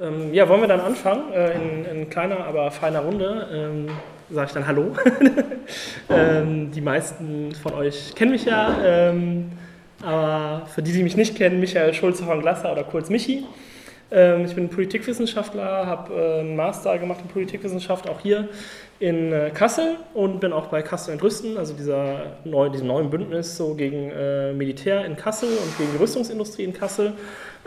Ähm, ja, wollen wir dann anfangen? Äh, in, in, kleiner, aber feiner Runde ähm, sage ich dann Hallo. ähm, die meisten von euch kennen mich ja, ähm, aber für die, die mich nicht kennen, Michael Schulze von Glasser oder kurz Michi. Ähm, ich bin Politikwissenschaftler, habe äh, einen Master gemacht in Politikwissenschaft, auch hier in äh, Kassel und bin auch bei Kassel Entrüsten, also dieser neu, diesem neuen Bündnis so gegen äh, Militär in Kassel und gegen die Rüstungsindustrie in Kassel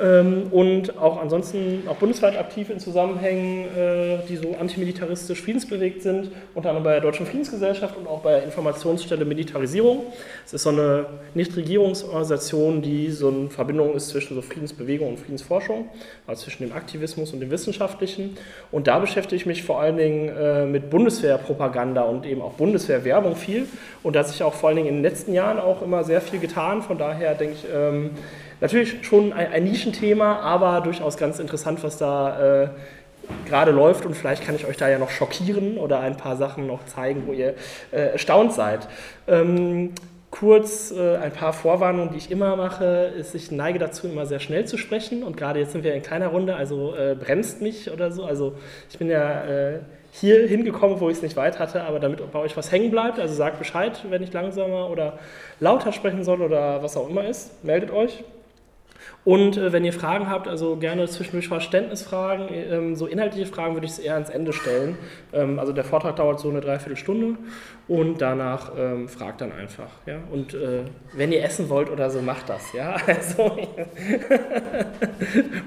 ähm, und auch ansonsten auch bundesweit aktiv in Zusammenhängen, äh, die so antimilitaristisch friedensbewegt sind, unter anderem bei der Deutschen Friedensgesellschaft und auch bei der Informationsstelle Militarisierung. Es ist so eine Nichtregierungsorganisation, die so eine Verbindung ist zwischen so Friedensbewegung und Friedensforschung, also zwischen dem Aktivismus und dem Wissenschaftlichen. Und da beschäftige ich mich vor allen Dingen äh, mit Bundeswehrpropaganda und eben auch Bundeswehrwerbung viel. Und da hat sich auch vor allen Dingen in den letzten Jahren auch immer sehr viel getan. Von daher denke ich, ähm, Natürlich schon ein, ein, Nischenthema, aber durchaus ganz interessant, was da äh, gerade läuft und vielleicht kann ich euch da ja noch schockieren oder ein paar Sachen noch zeigen, wo ihr äh, erstaunt seid. Ähm, kurz äh, ein paar Vorwarnungen, die ich immer mache, ist, ich neige dazu, immer sehr schnell zu sprechen und gerade jetzt sind wir in kleiner Runde, also äh, bremst mich oder so. Also ich bin ja äh, hier hingekommen, wo ich es nicht weit hatte, aber damit bei euch was hängen bleibt, also sagt Bescheid, wenn ich langsamer oder lauter sprechen soll oder was auch immer ist, meldet euch. Und äh, wenn ihr Fragen habt, also gerne zwischendurch Verständnisfragen, ähm, so inhaltliche Fragen würde ich es eher ans Ende stellen. Ähm, also der Vortrag dauert so eine Dreiviertelstunde und danach ähm, fragt dann einfach. Ja? Und äh, wenn ihr essen wollt oder so, macht das. Ja? Also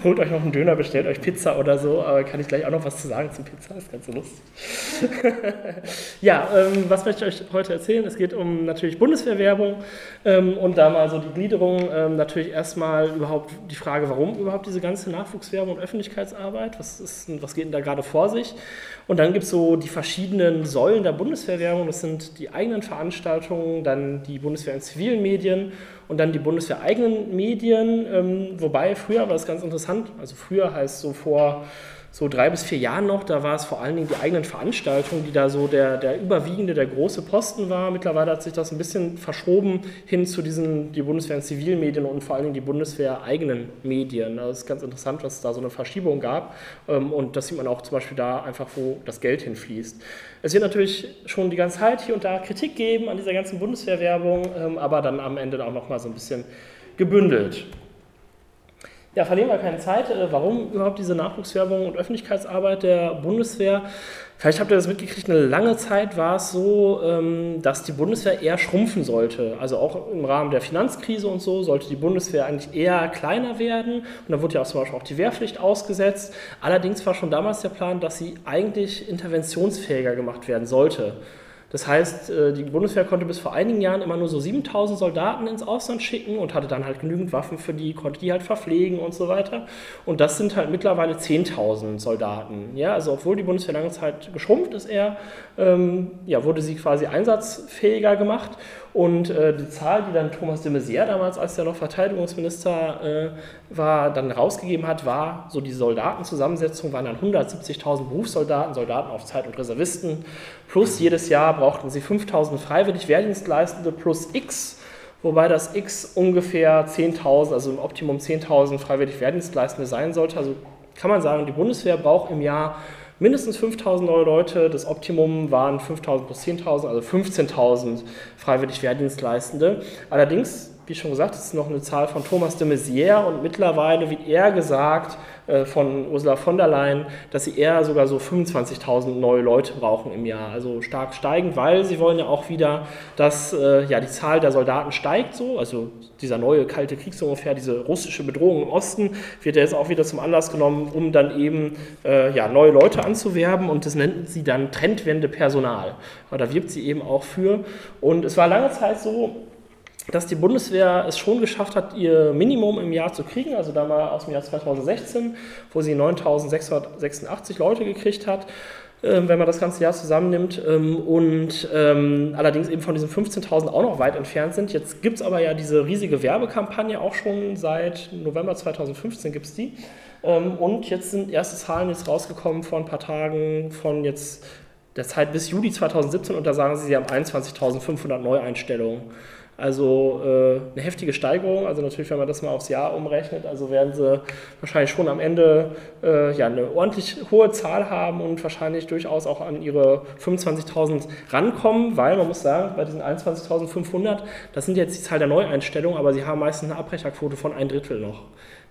holt euch noch einen Döner, bestellt euch Pizza oder so, aber kann ich gleich auch noch was zu sagen zum Pizza, ist ganz so lustig. ja, ähm, was möchte ich euch heute erzählen? Es geht um natürlich Bundeswehrwerbung ähm, und da mal so die Gliederung ähm, natürlich erstmal überhaupt überhaupt die Frage, warum überhaupt diese ganze Nachwuchswerbung und Öffentlichkeitsarbeit? Was, ist, was geht denn da gerade vor sich? Und dann gibt es so die verschiedenen Säulen der Bundeswehrwerbung. Das sind die eigenen Veranstaltungen, dann die Bundeswehr in zivilen Medien und dann die Bundeswehr eigenen Medien. Ähm, wobei früher war das ganz interessant. Also früher heißt so vor so drei bis vier Jahren noch, da war es vor allen Dingen die eigenen Veranstaltungen, die da so der, der überwiegende, der große Posten war. Mittlerweile hat sich das ein bisschen verschoben hin zu diesen, die Bundeswehr in Zivilmedien und vor allen Dingen die Bundeswehr eigenen Medien. Das ist ganz interessant, dass es da so eine Verschiebung gab ähm, und das sieht man auch zum Beispiel da einfach, wo das Geld hinfließt. Es wird natürlich schon die ganze Zeit hier und da Kritik geben an dieser ganzen Bundeswehrwerbung, ähm, aber dann am Ende auch nochmal so ein bisschen gebündelt. Ja, verlieren wir keine Zeit. Äh, warum überhaupt diese Nachwuchswerbung und Öffentlichkeitsarbeit der Bundeswehr? Vielleicht habt ihr das mitgekriegt, eine lange Zeit war es so, ähm, dass die Bundeswehr eher schrumpfen sollte. Also auch im Rahmen der Finanzkrise und so sollte die Bundeswehr eigentlich eher kleiner werden. Und da wurde ja auch zum Beispiel auch die Wehrpflicht ausgesetzt. Allerdings war schon damals der Plan, dass sie eigentlich interventionsfähiger gemacht werden sollte. Das heißt, äh, die Bundeswehr konnte bis vor einigen Jahren immer nur so 7000 Soldaten ins Ausland schicken und hatte dann halt genügend Waffen für die, konnte die halt verpflegen und so weiter. Und das sind halt mittlerweile 10.000 Soldaten. Ja, also obwohl die Bundeswehr lange Zeit geschrumpft ist, eher, ähm, ja, wurde sie quasi einsatzfähiger gemacht. Und äh, die Zahl, die dann Thomas de Maizière damals, als er noch Verteidigungsminister äh, war, dann rausgegeben hat, war so die Soldatenzusammensetzung waren dann 170.000 Berufssoldaten, Soldaten auf Zeit und Reservisten. Plus jedes Jahr brauchten sie 5.000 freiwillig Wehrdienstleistende plus X wobei das X ungefähr 10.000, also im Optimum 10.000 freiwillig Wehrdienstleistende sein sollte. Also kann man sagen, die Bundeswehr braucht im Jahr mindestens 5000 neue Leute. Das Optimum waren 5000 plus 10.000, also 15.000 freiwillig Wehrdienstleistende. Allerdings, wie schon gesagt, das ist noch eine Zahl von Thomas de Maizière und mittlerweile wird eher gesagt, äh, von Ursula von der Leyen, dass sie eher sogar so 25.000 neue Leute brauchen im Jahr. Also stark steigend, weil sie wollen ja auch wieder, dass äh, ja, die Zahl der Soldaten steigt so. Also dieser neue kalte Krieg so ungefähr, diese russische Bedrohung im Osten wird ja jetzt auch wieder zum Anlass genommen, um dann eben äh, ja, neue Leute anzuwerben und das nennt sie dann Trendwende Personal. Da wirbt sie eben auch für. Und es war lange Zeit so, dass die Bundeswehr es schon geschafft hat, ihr Minimum im Jahr zu kriegen, also da mal aus dem Jahr 2016, wo sie 9.686 Leute gekriegt hat, ähm, wenn man das ganze Jahr zusammennimmt ähm, und ähm, allerdings eben von diesen 15.000 auch noch weit entfernt sind. Jetzt gibt es aber ja diese riesige Werbekampagne auch schon seit November 2015 gibt es die. und jetzt sind erste Zahlen jetzt rausgekommen vor ein paar Tagen von jetzt der Zeit bis Juli 2017 und da sagen sie, sie haben 21.500 Neueinstellungen Also äh, eine heftige Steigerung, also natürlich, wenn man das mal aufs Jahr umrechnet, also werden sie wahrscheinlich schon am Ende äh, ja, eine ordentlich hohe Zahl haben und wahrscheinlich durchaus auch an ihre 25.000 rankommen, weil man muss sagen, bei diesen 21.500, das sind jetzt die Zahl der Neueinstellungen, aber sie haben meistens eine Abbrecherquote von ein Drittel noch.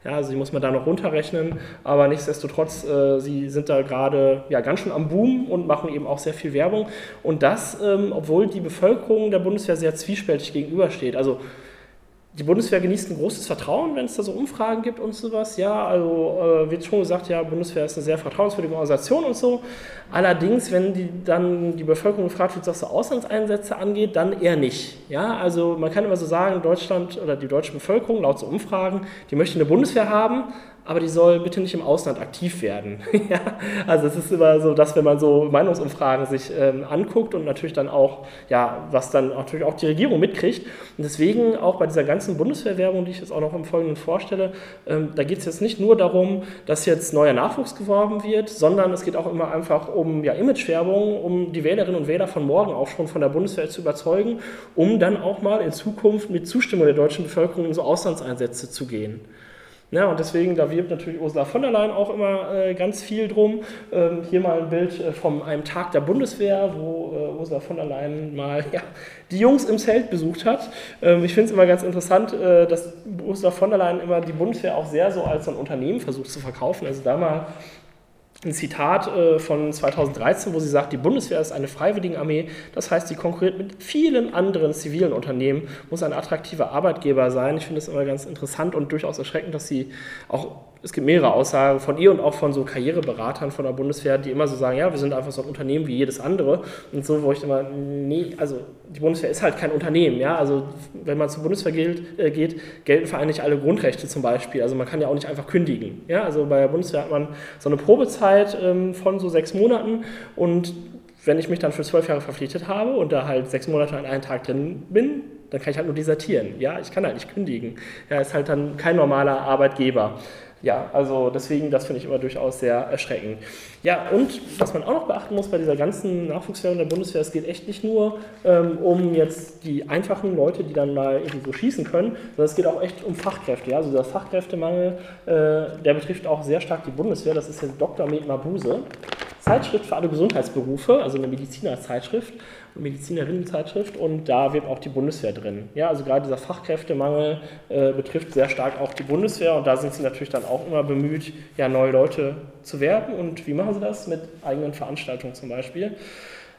Ja, also die muss man da noch runterrechnen, aber nichtsdestotrotz, äh, sie sind da gerade ja, ganz schön am Boom und machen eben auch sehr viel Werbung. Und das, ähm, obwohl die Bevölkerung der Bundeswehr sehr zwiespältig gegenübersteht. Also die Bundeswehr genießt ein großes Vertrauen, wenn es da so Umfragen gibt und sowas. Ja, also äh, wird schon gesagt, ja, Bundeswehr ist eine sehr vertrauenswürdige Organisation und so. Allerdings, wenn die, dann die Bevölkerung gefragt wird, was so Auslandseinsätze angeht, dann eher nicht. Ja, also man kann immer so sagen, Deutschland oder die deutsche Bevölkerung, laut so Umfragen, die möchte eine Bundeswehr haben, aber die soll bitte nicht im Ausland aktiv werden. ja, also es ist immer so, dass wenn man so Meinungsumfragen sich ähm, anguckt und natürlich dann auch, ja, was dann natürlich auch die Regierung mitkriegt. Und deswegen auch bei dieser ganzen Bundeswehrwerbung, die ich jetzt auch noch im Folgenden vorstelle, ähm, da geht es jetzt nicht nur darum, dass jetzt neuer Nachwuchs geworben wird, sondern es geht auch immer einfach um ja, Imagewerbung, um die Wählerinnen und Wähler von morgen auch schon von der Bundeswehr zu überzeugen, um dann auch mal in Zukunft mit Zustimmung der deutschen Bevölkerung in so Auslandseinsätze zu gehen. Ja, und deswegen, da wirbt natürlich Ursula von der Leyen auch immer äh, ganz viel drum. Ähm, hier mal ein Bild äh, von einem Tag der Bundeswehr, wo äh, Ursula von der Leyen mal ja, die Jungs im Zelt besucht hat. Ähm, ich finde es immer ganz interessant, äh, dass Ursula von der Leyen immer die Bundeswehr auch sehr so als ein Unternehmen versucht zu verkaufen. Also da mal ein Zitat äh, von 2013, wo sie sagt, die Bundeswehr ist eine freiwillige Armee, das heißt, sie konkurriert mit vielen anderen zivilen Unternehmen, muss ein attraktiver Arbeitgeber sein. Ich finde es immer ganz interessant und durchaus erschreckend, dass sie auch es gibt mehrere Aussagen von ihr und auch von so Karriereberatern von der Bundeswehr, die immer so sagen, ja, wir sind einfach so ein Unternehmen wie jedes andere. Und so, wo ich immer, nee, also die Bundeswehr ist halt kein Unternehmen, ja. Also wenn man zur Bundeswehr geht, äh, geht gelten für einen alle Grundrechte zum Beispiel. Also man kann ja auch nicht einfach kündigen. Ja, also bei der Bundeswehr hat man so eine Probezeit ähm, von so sechs Monaten und wenn ich mich dann für zwölf Jahre verpflichtet habe und da halt sechs Monate an einem Tag drin bin, dann kann ich halt nur desertieren. Ja, ich kann halt nicht kündigen. Ja, ist halt dann kein normaler Arbeitgeber ja, also deswegen, das finde ich immer durchaus sehr erschreckend. Ja, und was man auch noch beachten muss bei dieser ganzen Nachwuchswerbung der Bundeswehr, es geht echt nicht nur ähm, um jetzt die einfachen Leute, die dann mal irgendwie so schießen können, sondern es geht auch echt um Fachkräfte. Ja? Also dieser Fachkräftemangel, äh, der betrifft auch sehr stark die Bundeswehr. Das ist jetzt Dr. Med Mabuse. Zeitschrift für alle Gesundheitsberufe, also eine Medizinerzeitschrift. Medizinerinnenzeitschrift und da wird auch die Bundeswehr drin. Ja, also gerade dieser Fachkräftemangel äh, betrifft sehr stark auch die Bundeswehr und da sind sie natürlich dann auch immer bemüht, ja, neue Leute zu werben. Und wie machen sie das? Mit eigenen Veranstaltungen zum Beispiel.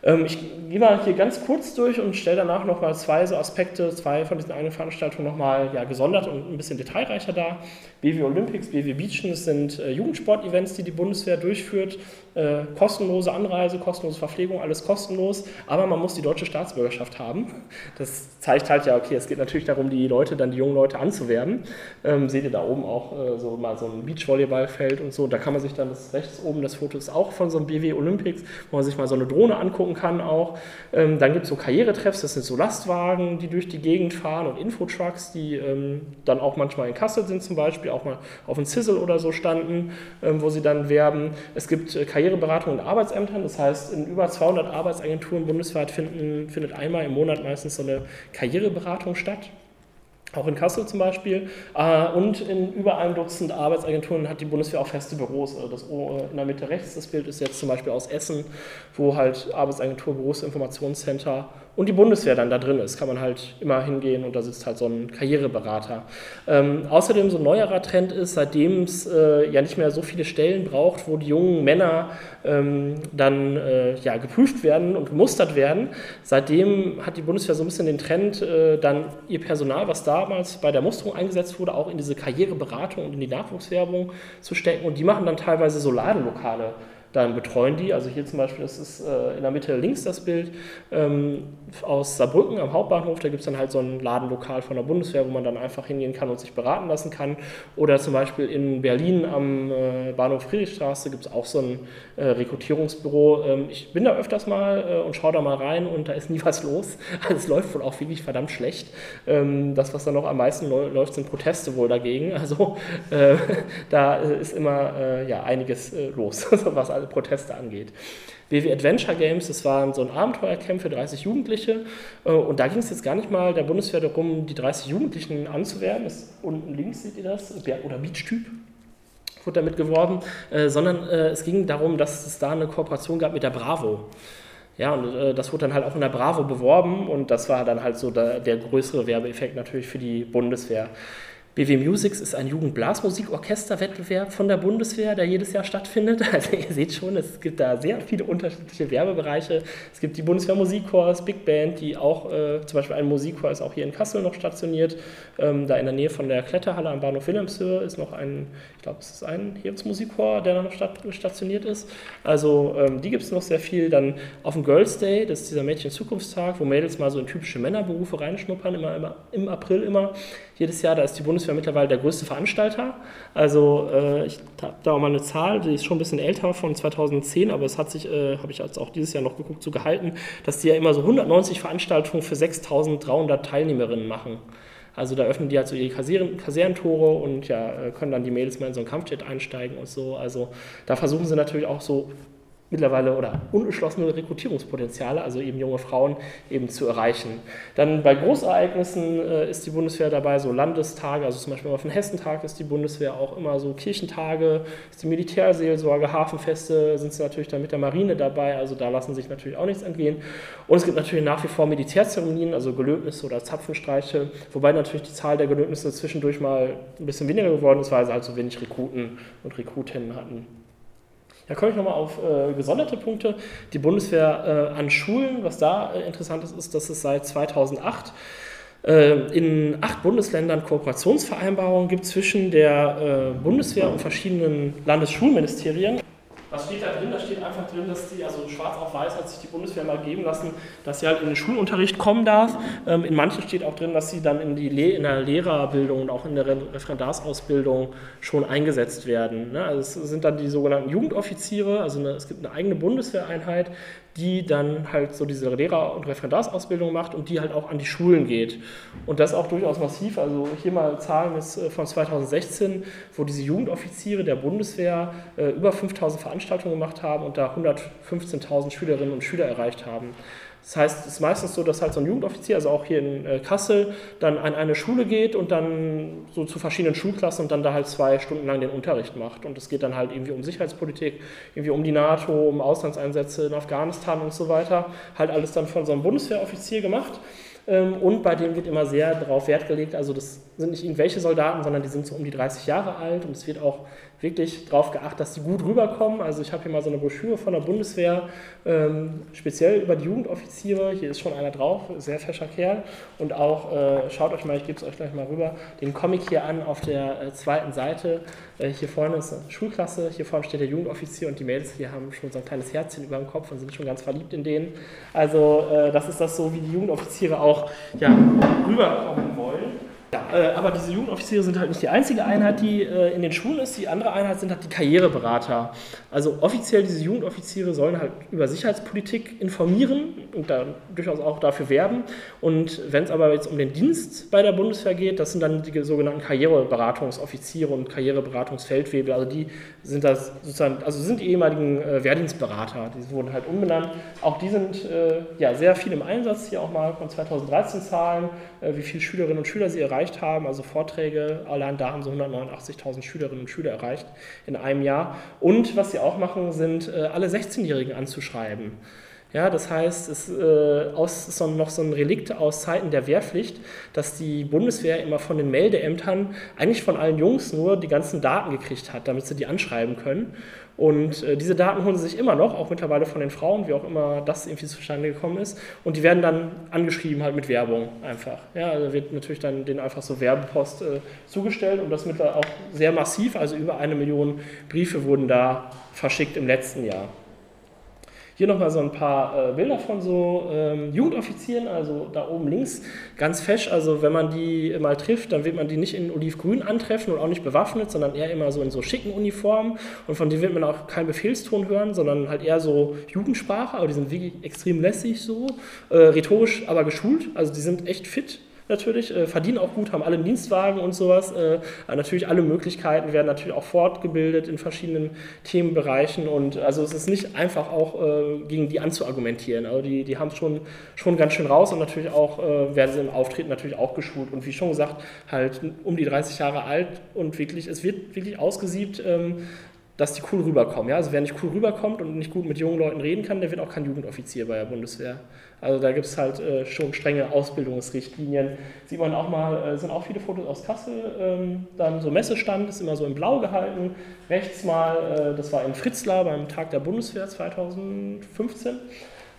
Ähm, ich gehe mal hier ganz kurz durch und stelle danach nochmal zwei so Aspekte, zwei von diesen eigenen Veranstaltungen nochmal ja, gesondert und ein bisschen detailreicher dar. BW Olympics, BW Beachen, das sind äh, Jugendsport-Events, die die Bundeswehr durchführt. Äh, kostenlose Anreise, kostenlose Verpflegung, alles kostenlos, aber man muss die deutsche Staatsbürgerschaft haben. Das zeigt halt ja, okay, es geht natürlich darum, die Leute, dann die jungen Leute anzuwerben. Ähm, seht ihr da oben auch äh, so mal so ein Beachvolleyballfeld und so. Da kann man sich dann, das rechts oben, das Foto ist auch von so einem BW Olympics, wo man sich mal so eine Drohne angucken kann auch. Ähm, dann gibt es so Karrieretreffs, das sind so Lastwagen, die durch die Gegend fahren und Infotrucks, die ähm, dann auch manchmal in Kassel sind zum Beispiel, auch mal auf dem Sizzle oder so standen, ähm, wo sie dann werben. Es gibt äh, Karriereberatung in Arbeitsämtern, das heißt, in über 200 Arbeitsagenturen bundesweit finden, findet einmal im Monat meistens so eine Karriereberatung statt auch in Kassel zum Beispiel. Äh, und in über einem Dutzend Arbeitsagenturen hat die Bundeswehr auch feste Büros. Also das in der Mitte rechts, das Bild ist jetzt zum Beispiel aus Essen, wo halt Arbeitsagentur, Büros, Informationscenter und die Bundeswehr dann da drin ist, kann man halt immer hingehen und da sitzt halt so ein Karriereberater. Ähm, außerdem so ein neuerer Trend ist, seitdem es äh, ja nicht mehr so viele Stellen braucht, wo die jungen Männer ähm, dann äh, ja, geprüft werden und gemustert werden, seitdem hat die Bundeswehr so ein bisschen den Trend, äh, dann ihr Personal, was damals bei der Musterung eingesetzt wurde, auch in diese Karriereberatung und in die Nachwuchswerbung zu stecken und die machen dann teilweise so Ladenlokale dann betreuen die. Also hier zum Beispiel, das ist äh, in der Mitte links das Bild ähm, aus Saarbrücken am Hauptbahnhof. Da gibt es dann halt so ein Ladenlokal von der Bundeswehr, wo man dann einfach hingehen kann und sich beraten lassen kann. Oder zum Beispiel in Berlin am äh, Bahnhof Friedrichstraße gibt es auch so ein äh, Rekrutierungsbüro. Ähm, ich bin da öfters mal äh, und schaue da mal rein und da ist nie was los. Also es läuft wohl auch wirklich verdammt schlecht. Ähm, das, was da noch am meisten läuft, sind Proteste wohl dagegen. Also äh, da ist immer äh, ja, einiges los, was Proteste angeht. WW Adventure Games, das waren so ein Abenteuercamp für 30 Jugendliche. Äh, und da ging es jetzt gar nicht mal der Bundeswehr darum, die 30 Jugendlichen anzuwerben. Das, unten links seht ihr das, oder Beach-Typ wurde damit geworben, äh, sondern äh, es ging darum, dass es da eine Kooperation gab mit der Bravo. Ja, und das wurde dann halt auch in der Bravo beworben und das war dann halt so der, der größere Werbeeffekt natürlich für die Bundeswehr. BW Musics ist ein Jugendblasmusikorchesterwettbewerb von der Bundeswehr, der jedes Jahr stattfindet. Also ihr seht schon, es gibt da sehr viele unterschiedliche Werbebereiche. Es gibt die Bundeswehr Musikchors, Big Band, die auch, äh, zum Beispiel ein Musikchor ist auch hier in Kassel noch stationiert. Ähm, da in der Nähe von der Kletterhalle am Bahnhof Wilhelmshöhe ist noch ein, glaube, es ist ein Heeresmusikhor, der da noch stationiert ist. Also ähm, die gibt es noch sehr viel. Dann auf dem Girls Day, das ist dieser Mädchen-Zukunftstag, wo Mädels mal so in typische Männerberufe reinschnuppern, immer, immer im April immer jedes Jahr. Da ist die Bundeswehr mittlerweile der größte Veranstalter. Also äh, ich habe da auch mal eine Zahl, die ist schon ein bisschen älter, von 2010, aber es hat sich, äh, habe ich jetzt auch dieses Jahr noch geguckt, so gehalten, dass die ja immer so 190 Veranstaltungen für 6.300 Teilnehmerinnen machen. Also da öffnen die halt so ihre Kasernentore und ja, äh, können dann die Mädels mal in so einen Kampfjet einsteigen und so. Also da versuchen sie natürlich auch so mittlerweile oder unerschlossene Rekrutierungspotenziale, also eben junge Frauen eben zu erreichen. Dann bei Großereignissen äh, ist die Bundeswehr dabei, so Landestage, also zum Beispiel auf dem Hessentag ist die Bundeswehr auch immer so Kirchentage, ist die Militärseelsorge, Hafenfeste sind sie natürlich dann mit der Marine dabei, also da lassen sich natürlich auch nichts entgehen. Und es gibt natürlich nach wie vor Militärzeremonien, also Gelöbnisse oder Zapfenstreiche, wobei natürlich die Zahl der Gelöbnisse zwischendurch mal ein bisschen weniger geworden ist, weil sie halt so wenig Rekruten und Rekrutinnen hatten. Da komme ich nochmal auf äh, gesonderte Punkte. Die Bundeswehr äh, an Schulen, was da äh, interessant ist, ist, dass es seit 2008 äh, in acht Bundesländern Kooperationsvereinbarungen gibt zwischen der äh, Bundeswehr und verschiedenen Landesschulministerien. Was steht da drin? Da steht einfach drin, dass die, also schwarz auf weiß hat sich die Bundeswehr mal geben lassen, dass sie halt in den Schulunterricht kommen darf. Ähm, in manchen steht auch drin, dass sie dann in, die Le in der Lehrerbildung und auch in der Referendarsausbildung schon eingesetzt werden. Ne? Also es sind dann die sogenannten Jugendoffiziere, also eine, es gibt eine eigene Bundeswehreinheit, die dann halt so diese Lehrer- und Referendarsausbildung macht und die halt auch an die Schulen geht. Und das auch durchaus massiv. Also hier mal Zahlen äh, von 2016, wo diese Jugendoffiziere der Bundeswehr äh, über 5000 Veranstaltungen gemacht haben und da 115.000 Schülerinnen und Schüler erreicht haben. Das heißt, es ist meistens so, dass halt so ein Jugendoffizier, also auch hier in äh, Kassel, dann an eine Schule geht und dann so zu verschiedenen Schulklassen und dann da halt zwei Stunden lang den Unterricht macht. Und es geht dann halt irgendwie um Sicherheitspolitik, irgendwie um die NATO, um Auslandseinsätze in Afghanistan und so weiter. Halt alles dann von so einem Bundeswehroffizier gemacht. Ähm, und bei dem wird immer sehr darauf Wert gelegt, also das sind nicht irgendwelche Soldaten, sondern die sind so um die 30 Jahre alt und es wird auch wirklich darauf geachtet, dass die gut rüberkommen. Also ich habe hier mal so eine Broschüre von der Bundeswehr, ähm, speziell über die Jugendoffiziere. Hier ist schon einer drauf, sehr fescher Kerl. Und auch, äh, schaut euch mal, ich gebe es euch gleich mal rüber, den Comic hier an auf der äh, zweiten Seite. Äh, hier vorne ist eine Schulklasse, hier vorne steht der Jugendoffizier und die Mädels hier haben schon so ein kleines Herzchen über dem Kopf und sind schon ganz verliebt in denen. Also äh, das ist das so, wie die Jugendoffiziere auch ja, rüberkommen wollen. Ja, äh, aber diese Jugendoffiziere sind halt nicht die einzige Einheit, die äh, in den Schulen ist. Die andere Einheit sind halt die Karriereberater. Also offiziell diese Jugendoffiziere sollen halt über Sicherheitspolitik informieren und da durchaus auch dafür werben. Und wenn es aber jetzt um den Dienst bei der Bundeswehr geht, das sind dann die sogenannten Karriereberatungsoffiziere und Karriereberatungsfeldwebel. Also die sind das sozusagen, also sind die ehemaligen äh, Wehrdienstberater. Die wurden halt umbenannt. Auch die sind äh, ja sehr viel im Einsatz. Hier auch mal von 2013 Zahlen, äh, wie viele Schülerinnen und Schüler sie erreicht haben. Also Vorträge, allein da haben sie 189.000 Schülerinnen und Schüler erreicht in einem Jahr. Und was sie auch machen, sind äh, alle 16-Jährigen anzuschreiben. Ja, das heißt, es äh, aus, ist noch so ein Relikt aus Zeiten der Wehrpflicht, dass die Bundeswehr immer von den Meldeämtern eigentlich von allen Jungs nur die ganzen Daten gekriegt hat, damit sie die anschreiben können. Und äh, diese Daten holen sie sich immer noch, auch mittlerweile von den Frauen, wie auch immer das irgendwie zustande gekommen ist. Und die werden dann angeschrieben halt mit Werbung einfach. Ja, also wird natürlich dann denen einfach so Werbepost äh, zugestellt und das mittlerweile auch sehr massiv, also über eine Million Briefe wurden da verschickt im letzten Jahr. Hier nochmal so ein paar äh, Bilder von so ähm, Jugendoffizieren, also da oben links, ganz fesch. Also wenn man die mal trifft, dann wird man die nicht in Olivgrün antreffen und auch nicht bewaffnet, sondern eher immer so in so schicken Uniformen. Und von denen wird man auch keinen Befehlston hören, sondern halt eher so Jugendsprache. Aber die sind wirklich extrem lässig so, äh, rhetorisch aber geschult. Also die sind echt fit natürlich, äh, verdienen auch gut, haben alle einen Dienstwagen und sowas. Äh, natürlich alle Möglichkeiten werden natürlich auch fortgebildet in verschiedenen Themenbereichen und also es ist nicht einfach auch äh, gegen die anzuargumentieren. Also die, die haben es schon, schon ganz schön raus und natürlich auch äh, werden sie im Auftreten natürlich auch geschult und wie schon gesagt, halt um die 30 Jahre alt und wirklich, es wird wirklich ausgesiebt, ähm, dass die cool rüberkommen. Ja? Also wer nicht cool rüberkommt und nicht gut mit jungen Leuten reden kann, der wird auch kein Jugendoffizier bei der Bundeswehr. Also da gibt es halt äh, schon strenge Ausbildungsrichtlinien. Sieht man auch mal, äh, sind auch viele Fotos aus Kassel, ähm, dann so Messestand, ist immer so in blau gehalten. Rechts mal, äh, das war in Fritzlar beim Tag der Bundeswehr 2015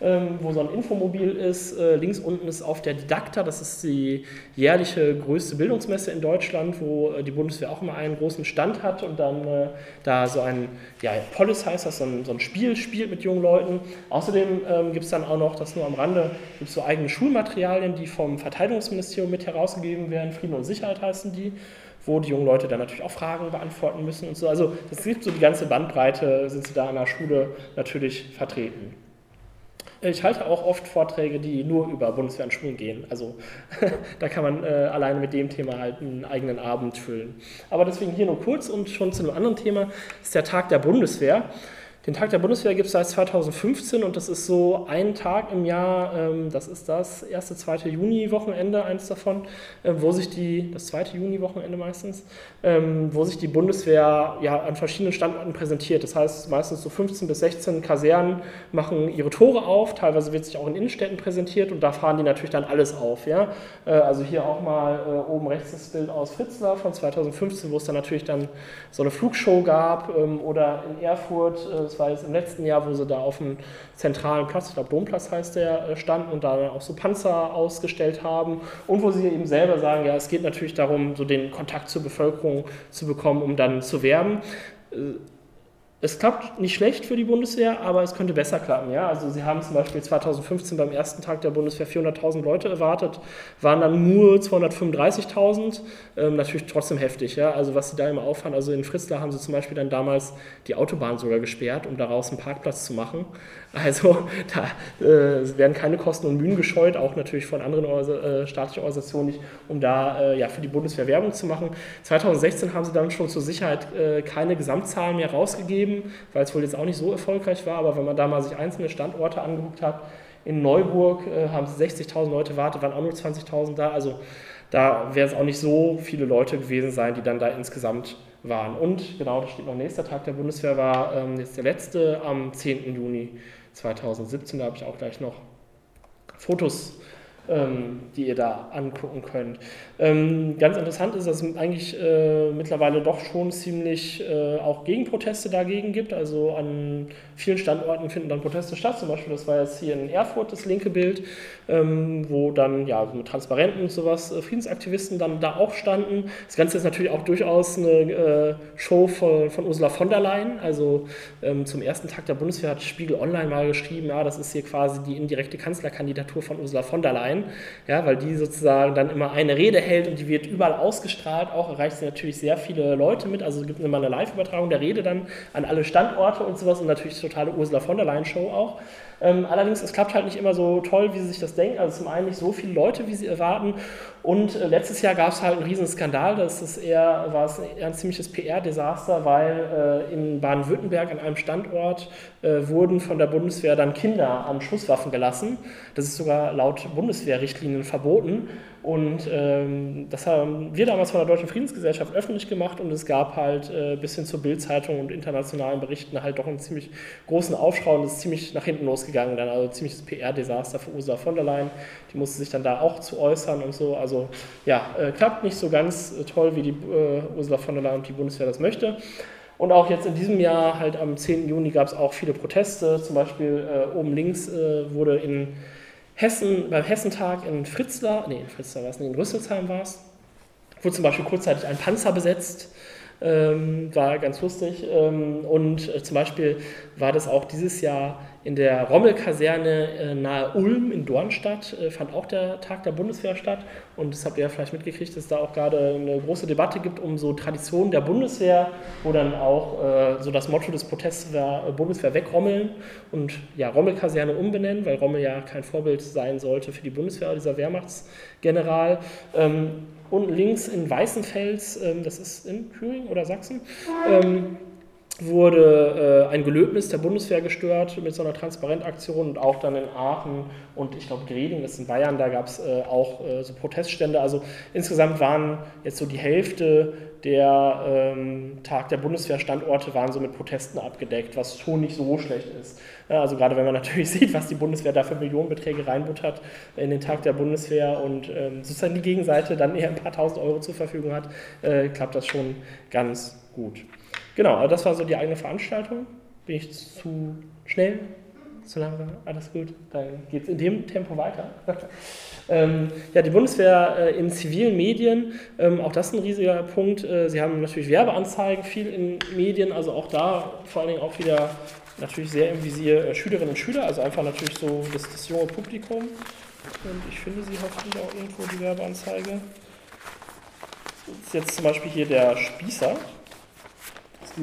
ähm, wo so ein Infomobil ist. Äh, links unten ist auf der Didakta, das ist die jährliche größte Bildungsmesse in Deutschland, wo äh, die Bundeswehr auch immer einen großen Stand hat und dann äh, da so ein, ja, Polis heißt das, so ein, so ein Spiel spielt mit jungen Leuten. Außerdem ähm, gibt es dann auch noch, das nur am Rande, gibt so eigene Schulmaterialien, die vom Verteidigungsministerium mit herausgegeben werden. Frieden und Sicherheit heißen die wo die jungen Leute dann natürlich auch Fragen beantworten müssen und so. Also das gibt so die ganze Bandbreite, sind sie da an der Schule natürlich vertreten. Ich halte auch oft Vorträge, die nur über Bundeswehr und Schulen gehen. Also da kann man äh, alleine mit dem Thema halt einen eigenen Abend füllen. Aber deswegen hier nur kurz und schon zu einem anderen Thema ist der Tag der Bundeswehr. Den Tag der Bundeswehr gibt es seit 2015 und das ist so ein Tag im Jahr, ähm, das ist das erste, zweite Juni-Wochenende, eins davon, äh, wo sich die, das zweite Juni-Wochenende meistens, ähm, wo sich die Bundeswehr ja an verschiedenen Standorten präsentiert. Das heißt, meistens so 15 bis 16 Kasernen machen ihre Tore auf, teilweise wird sich auch in Innenstädten präsentiert und da fahren die natürlich dann alles auf. Ja? Äh, also hier auch mal äh, oben rechts das Bild aus Fritzlar von 2015, wo es dann natürlich dann so eine Flugshow gab ähm, oder in Erfurt, das war jetzt im letzten Jahr, wo sie da auf dem zentralen Platz, ich glaube Domplatz heißt der, äh, standen und da auch so Panzer ausgestellt haben. Und wo sie eben selber sagen, ja, es geht natürlich darum, so den Kontakt zur Bevölkerung zu bekommen, um dann zu werben. Äh, es klappt nicht schlecht für die Bundeswehr, aber es könnte besser klappen. Ja? Also sie haben zum Beispiel 2015 beim ersten Tag der Bundeswehr 400.000 Leute erwartet, waren dann nur 235.000. Ähm, natürlich trotzdem heftig. Ja? Also was sie da immer auffahren, also in Fritzlar haben sie zum Beispiel dann damals die Autobahn sogar gesperrt, um daraus einen Parkplatz zu machen. Also da äh, werden keine Kosten und Mühen gescheut, auch natürlich von anderen äh, staatlichen Organisationen nicht, um da äh, ja, für die Bundeswehr Werbung zu machen. 2016 haben sie dann schon zur Sicherheit äh, keine Gesamtzahlen mehr rausgegeben, weil es wohl jetzt auch nicht so erfolgreich war, aber wenn man da mal sich einzelne Standorte angeguckt hat, in Neuburg äh, haben 60.000 Leute wartet, waren auch nur 20.000 da, also da werden es auch nicht so viele Leute gewesen sein, die dann da insgesamt waren. Und genau, da steht noch nächster Tag der Bundeswehr war ähm, jetzt der letzte am 10. Juni 2017. Da habe ich auch gleich noch Fotos ähm, die ihr da angucken könnt. Ähm, ganz interessant ist, dass es eigentlich äh, mittlerweile doch schon ziemlich äh, auch Gegenproteste dagegen gibt. Also an vielen Standorten finden dann Proteste statt. Zum Beispiel, das war jetzt hier in Erfurt das linke Bild, ähm, wo dann ja mit Transparenten und sowas äh, Friedensaktivisten dann da auch standen. Das Ganze ist natürlich auch durchaus eine äh, Show von, von, Ursula von der Leyen. Also ähm, zum ersten Tag der Bundeswehr hat Spiegel Online mal geschrieben, ja, das ist hier quasi die indirekte Kanzlerkandidatur von Ursula von der Leyen sein, ja, weil die sozusagen dann immer eine Rede hält und die wird überall ausgestrahlt. Auch erreicht sie natürlich sehr viele Leute mit. Also es gibt immer eine Live-Übertragung der Rede dann an alle Standorte und sowas und natürlich totale Ursula von der Leyen-Show auch. Ähm, allerdings, es klappt halt nicht immer so toll, wie sie sich das denken. Also zum einen nicht so viele Leute, wie sie erwarten. Und äh, letztes Jahr gab es halt einen riesen Skandal. Das ist eher, war es eher ein ziemliches PR-Desaster, weil äh, in Baden-Württemberg an einem Standort äh, wurden von der Bundeswehr dann Kinder an Schusswaffen gelassen. Das ist sogar laut Bundeswehrrichtlinien verboten. Und ähm, das haben wir damals von der Deutschen Friedensgesellschaft öffentlich gemacht und es gab halt äh, bis hin zur Bildzeitung und internationalen Berichten halt doch einen ziemlich großen Aufschrei und es ist ziemlich nach hinten losgegangen dann, also ziemliches PR-Desaster für Ursula von der Leyen. Die musste sich dann da auch zu äußern und so. Also ja, äh, klappt nicht so ganz äh, toll, wie die äh, Ursula von der Leyen und die Bundeswehr das möchte. Und auch jetzt in diesem Jahr, halt am 10. Juni, gab es auch viele Proteste. Zum Beispiel äh, oben links äh, wurde in Hessen, beim Hessentag in Fritzlar, nee, in Fritzlar war es nicht, in Rüsselsheim war es, wurde zum Beispiel kurzzeitig ein Panzer besetzt, ähm, war ganz lustig. Ähm, und äh, zum Beispiel war das auch dieses Jahr in der Rommel-Kaserne äh, nahe Ulm in Dornstadt äh, fand auch der Tag der Bundeswehr statt. Und das habt ihr ja vielleicht mitgekriegt, dass es da auch gerade eine große Debatte gibt um so Traditionen der Bundeswehr, wo dann auch äh, so das Motto des Protests war, Bundeswehr wegrommeln und ja, Rommel-Kaserne umbenennen, weil Rommel ja kein Vorbild sein sollte für die Bundeswehr, dieser Wehrmachtsgeneral. Ähm, unten links in Weißenfels, ähm, das ist in Thüringen oder Sachsen, ähm, wurde äh, ein Gelöbnis der Bundeswehr gestört mit so einer Transparentaktion und auch dann in Aachen und ich glaube Greding, ist in Bayern, da gab es äh, auch äh, so Proteststände. Also insgesamt waren jetzt so die Hälfte der ähm, Tag der Bundeswehr-Standorte waren so mit Protesten abgedeckt, was schon nicht so schlecht ist. Ja, also gerade wenn man natürlich sieht, was die Bundeswehr da für Millionenbeträge reinbuttert in den Tag der Bundeswehr und ähm, sozusagen die Gegenseite dann eher ein paar tausend Euro zur Verfügung hat, äh, klappt das schon ganz gut. Genau, also das war so die eigene Veranstaltung. Bin ich zu schnell? Zu langsam? Alles gut, dann geht es in dem Tempo weiter. ähm, ja, die Bundeswehr äh, in zivilen Medien, ähm, auch das ist ein riesiger Punkt. Äh, sie haben natürlich Werbeanzeigen, viel in Medien, also auch da vor allen Dingen auch wieder natürlich sehr im Visier äh, Schülerinnen und Schüler, also einfach natürlich so das, das junge Publikum. Und ich finde sie hoffentlich auch irgendwo, die Werbeanzeige. Das ist jetzt zum Beispiel hier der Spießer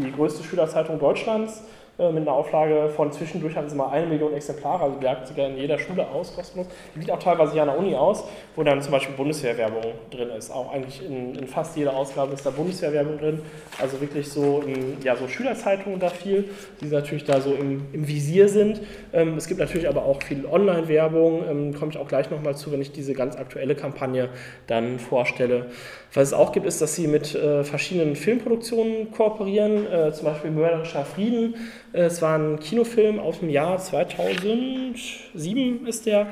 die größte Schülerzeitung Deutschlands äh, mit einer Auflage von zwischendurch hatten sie mal eine Million Exemplare, also die lag sogar in jeder Schule aus, kostenlos. Die liegt auch teilweise hier an der Uni aus, wo dann zum Beispiel Bundeswehrwerbung drin ist. Auch eigentlich in, in fast jeder Ausgabe ist da Bundeswehrwerbung drin. Also wirklich so, in, ja, so Schülerzeitungen da viel, die natürlich da so im, im Visier sind. Ähm, es gibt natürlich aber auch viel Online-Werbung, ähm, komme ich auch gleich nochmal zu, wenn ich diese ganz aktuelle Kampagne dann vorstelle. Was es auch gibt, ist, dass sie mit äh, verschiedenen Filmproduktionen kooperieren, äh, zum Beispiel Mörderischer Frieden. Äh, es war ein Kinofilm aus dem Jahr 2007 ist der,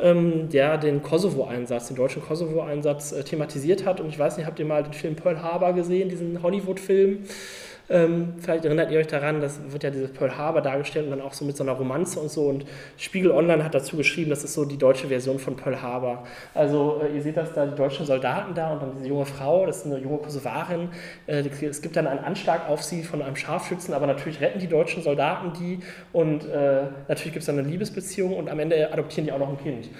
ähm, der den Kosovo-Einsatz, den deutschen Kosovo-Einsatz äh, thematisiert hat. Und ich weiß nicht, habt ihr mal den Film Pearl Harbor gesehen, diesen Hollywood-Film? Ähm, vielleicht erinnert ihr euch daran, das wird ja dieses Pearl Harbor dargestellt und dann auch so mit so einer Romanze und so. Und Spiegel Online hat dazu geschrieben, das ist so die deutsche Version von Pearl Harbor. Also äh, ihr seht das da, die deutschen Soldaten da und dann diese junge Frau, das ist eine junge Kosovarin. Äh, es gibt dann einen Anschlag auf sie von einem Scharfschützen, aber natürlich retten die deutschen Soldaten die und äh, natürlich gibt es dann eine Liebesbeziehung und am Ende adoptieren die auch noch ein Kind.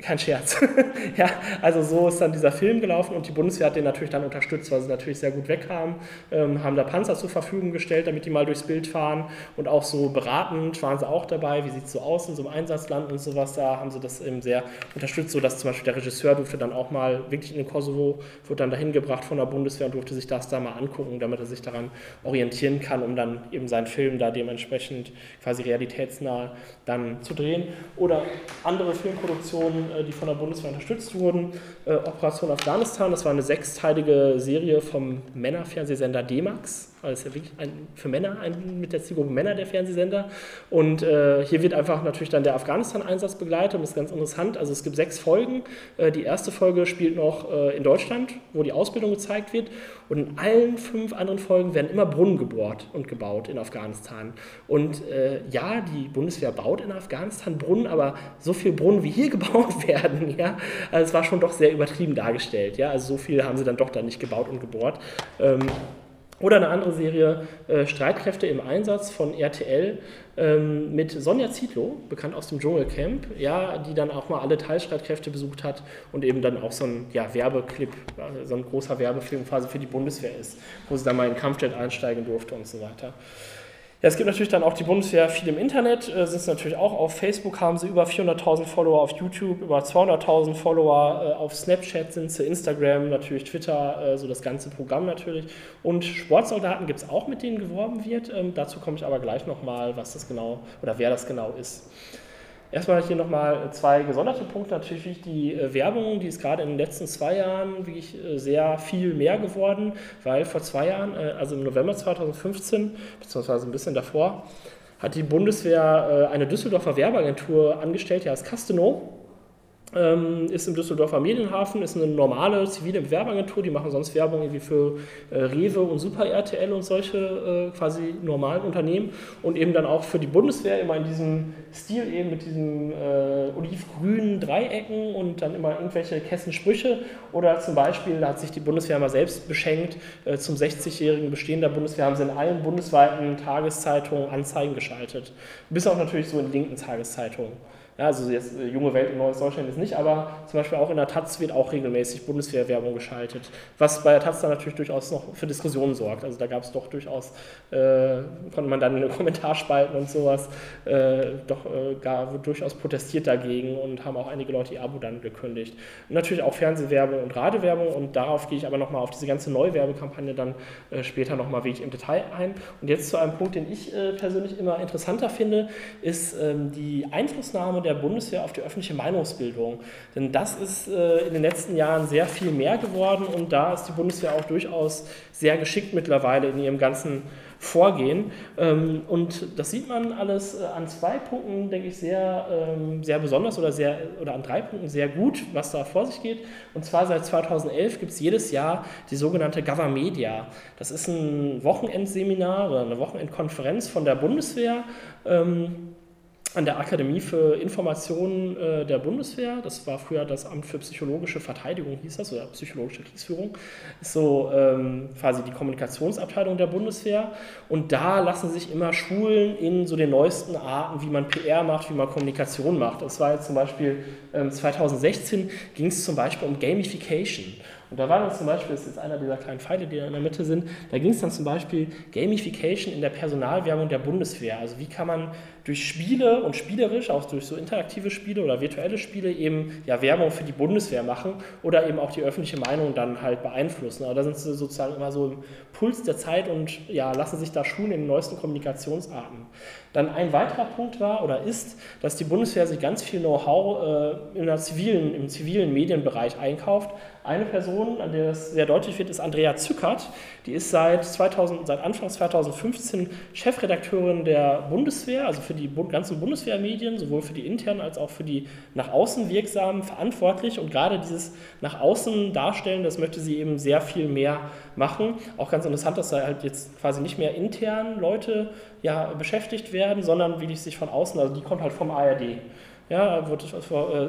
Kein Scherz. ja, also so ist dann dieser Film gelaufen und die Bundeswehr hat den natürlich dann unterstützt, weil sie natürlich sehr gut wegkamen, ähm, haben da Panzer zur Verfügung gestellt, damit die mal durchs Bild fahren und auch so beratend waren sie auch dabei, wie sieht es so aus in so einem Einsatzland und sowas, da haben sie das eben sehr unterstützt, sodass zum Beispiel der Regisseur durfte dann auch mal wirklich in den Kosovo, wurde dann dahin gebracht von der Bundeswehr und durfte sich das da mal angucken, damit er sich daran orientieren kann, um dann eben seinen Film da dementsprechend quasi realitätsnah dann zu drehen. Oder andere Filmproduktionen, äh, die von der Bundeswehr unterstützt wurden. Äh, Operation Afghanistan, das war eine sechsteilige Serie vom Männerfernsehsender D-Max. Also ist ja wirklich ein, für Männer, ein, mit der Zielgruppe Männer der Fernsehsender. Und äh, hier wird einfach natürlich dann der Afghanistan-Einsatz begleitet und das ist ganz interessant. Also es gibt sechs Folgen. Äh, die erste Folge spielt noch in Deutschland, wo die Ausbildung gezeigt wird. Und in allen fünf anderen Folgen werden immer Brunnen gebohrt und gebaut in Afghanistan. Und äh, ja, die Bundeswehr baut in Afghanistan Brunnen, aber so viele Brunnen wie hier gebaut werden, ja, also es war schon doch sehr übertrieben dargestellt. Ja, also so viel haben sie dann doch da nicht gebaut und gebohrt. Ähm, oder eine andere Serie, äh, Streitkräfte im Einsatz von RTL ähm, mit Sonja Zietlow, bekannt aus dem Dschungelcamp, ja, die dann auch mal alle Teilstreitkräfte besucht hat und eben dann auch so ein ja, Werbeclip, äh, so ein großer Werbefilm quasi für die Bundeswehr ist, wo sie dann mal in Kampfjet einsteigen durfte und so weiter. Ja, es gibt natürlich dann auch die Bundeswehr viel im Internet, äh, sind es natürlich auch auf Facebook, haben sie über 400.000 Follower auf YouTube, über 200.000 Follower äh, auf Snapchat sind sie, Instagram, natürlich Twitter, äh, so das ganze Programm natürlich. Und Sportsoldaten gibt es auch, mit denen geworben wird. Ähm, dazu komme ich aber gleich nochmal, was das genau oder wer das genau ist. Erstmal hier nochmal zwei gesonderte Punkte. Natürlich die äh, Werbung, die ist gerade in den letzten zwei Jahren wirklich äh, sehr viel mehr geworden, weil vor zwei Jahren, äh, also im November 2015, beziehungsweise ein bisschen davor, hat die Bundeswehr eine Düsseldorfer Werbeagentur angestellt, die heißt Casteno. Ähm, ist im Düsseldorfer Medienhafen, ist eine normale zivile Werbeagentur, die machen sonst Werbung irgendwie für äh, Rewe und Super RTL und solche äh, quasi normalen Unternehmen und eben dann auch für die Bundeswehr immer in diesem Stil eben mit diesen äh, olivgrünen Dreiecken und dann immer irgendwelche Kessensprüche oder zum Beispiel, da hat sich die Bundeswehr mal selbst beschenkt, äh, zum 60-jährigen Bestehen der Bundeswehr haben sie in allen bundesweiten Tageszeitungen Anzeigen geschaltet, bis auch natürlich so in linken Tageszeitungen. Ja, also jetzt äh, junge Welt und neues Deutschland ist nicht, aber zum Beispiel auch in der Taz wird auch regelmäßig Bundeswehrwerbung geschaltet, was bei der Taz dann natürlich durchaus noch für Diskussionen sorgt. Also da gab es doch durchaus, äh, konnte man dann in den Kommentarspalten und sowas, äh, doch äh, gar, durchaus protestiert dagegen und haben auch einige Leute ihr Abo dann gekündigt. Und natürlich auch Fernsehwerbung und Radiowerbung und darauf gehe ich aber nochmal auf diese ganze Neuwerbekampagne dann äh, später nochmal wirklich im Detail ein. Und jetzt zu einem Punkt, den ich äh, persönlich immer interessanter finde, ist ähm, die Einflussnahme der Bundeswehr auf die öffentliche Meinungsbildung. Denn das ist äh, in den letzten Jahren sehr viel mehr geworden und da ist die Bundeswehr auch durchaus sehr geschickt mittlerweile in ihrem ganzen Vorgehen. Ähm, und das sieht man alles äh, an zwei Punkten, denke ich, sehr, ähm, sehr besonders oder, sehr, oder an drei Punkten sehr gut, was da vor sich geht. Und zwar seit 2011 gibt es jedes Jahr die sogenannte Media. Das ist ein Wochenendseminar oder eine Wochenendkonferenz von der Bundeswehr. Ähm, an der Akademie für Informationen äh, der Bundeswehr. Das war früher das Amt für psychologische Verteidigung, hieß das, oder psychologische Kriegsführung. Ist so ähm, quasi die Kommunikationsabteilung der Bundeswehr. Und da lassen sich immer Schulen in so den neuesten Arten, wie man PR macht, wie man Kommunikation macht. Das war jetzt zum Beispiel ähm, 2016 ging es zum Beispiel um Gamification. Und da war dann zum Beispiel, das ist jetzt einer dieser kleinen Pfeile, die da in der Mitte sind, da ging es dann zum Beispiel Gamification in der Personalwerbung der Bundeswehr. Also wie kann man durch Spiele und spielerisch, auch durch so interaktive Spiele oder virtuelle Spiele eben ja, Werbung für die Bundeswehr machen oder eben auch die öffentliche Meinung dann halt beeinflussen. Aber da sind sie sozusagen immer so im Puls der Zeit und ja, lassen sich da schulen in den neuesten Kommunikationsarten. Dann ein weiterer Punkt war oder ist, dass die Bundeswehr sich ganz viel Know-how äh, im zivilen Medienbereich einkauft. Eine Person, an der das sehr deutlich wird, ist Andrea Zückert. Die ist seit, 2000, seit Anfang 2015 Chefredakteurin der Bundeswehr, also für die ganzen Bundeswehrmedien, sowohl für die internen als auch für die nach außen wirksamen verantwortlich. Und gerade dieses nach außen darstellen, das möchte sie eben sehr viel mehr machen. Auch ganz interessant, dass da halt jetzt quasi nicht mehr intern Leute ja, beschäftigt werden, sondern wie die sich von außen, also die kommt halt vom ARD. Ja, wurde,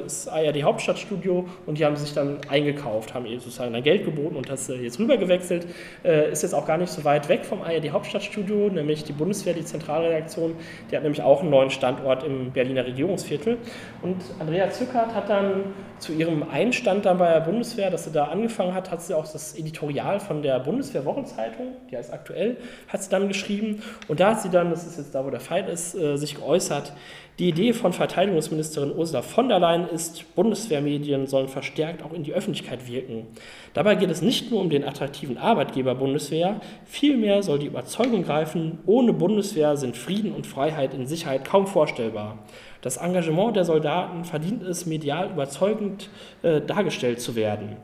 das ARD Hauptstadtstudio und die haben sich dann eingekauft, haben ihr sozusagen dann Geld geboten und das jetzt rübergewechselt. Äh, ist jetzt auch gar nicht so weit weg vom ARD Hauptstadtstudio, nämlich die Bundeswehr, die Zentralredaktion, die hat nämlich auch einen neuen Standort im Berliner Regierungsviertel. Und Andrea Zückert hat dann zu ihrem Einstand dann bei der Bundeswehr, dass sie da angefangen hat, hat sie auch das Editorial von der Bundeswehr-Wochenzeitung, die heißt aktuell, hat sie dann geschrieben. Und da hat sie dann, das ist jetzt da, wo der Fall ist, äh, sich geäußert, die Idee von Verteidigungsministerin Ursula von der Leyen ist, Bundeswehrmedien sollen verstärkt auch in die Öffentlichkeit wirken. Dabei geht es nicht nur um den attraktiven Arbeitgeber Bundeswehr, vielmehr soll die Überzeugung greifen, ohne Bundeswehr sind Frieden und Freiheit in Sicherheit kaum vorstellbar. Das Engagement der Soldaten verdient es, medial überzeugend äh, dargestellt zu werden.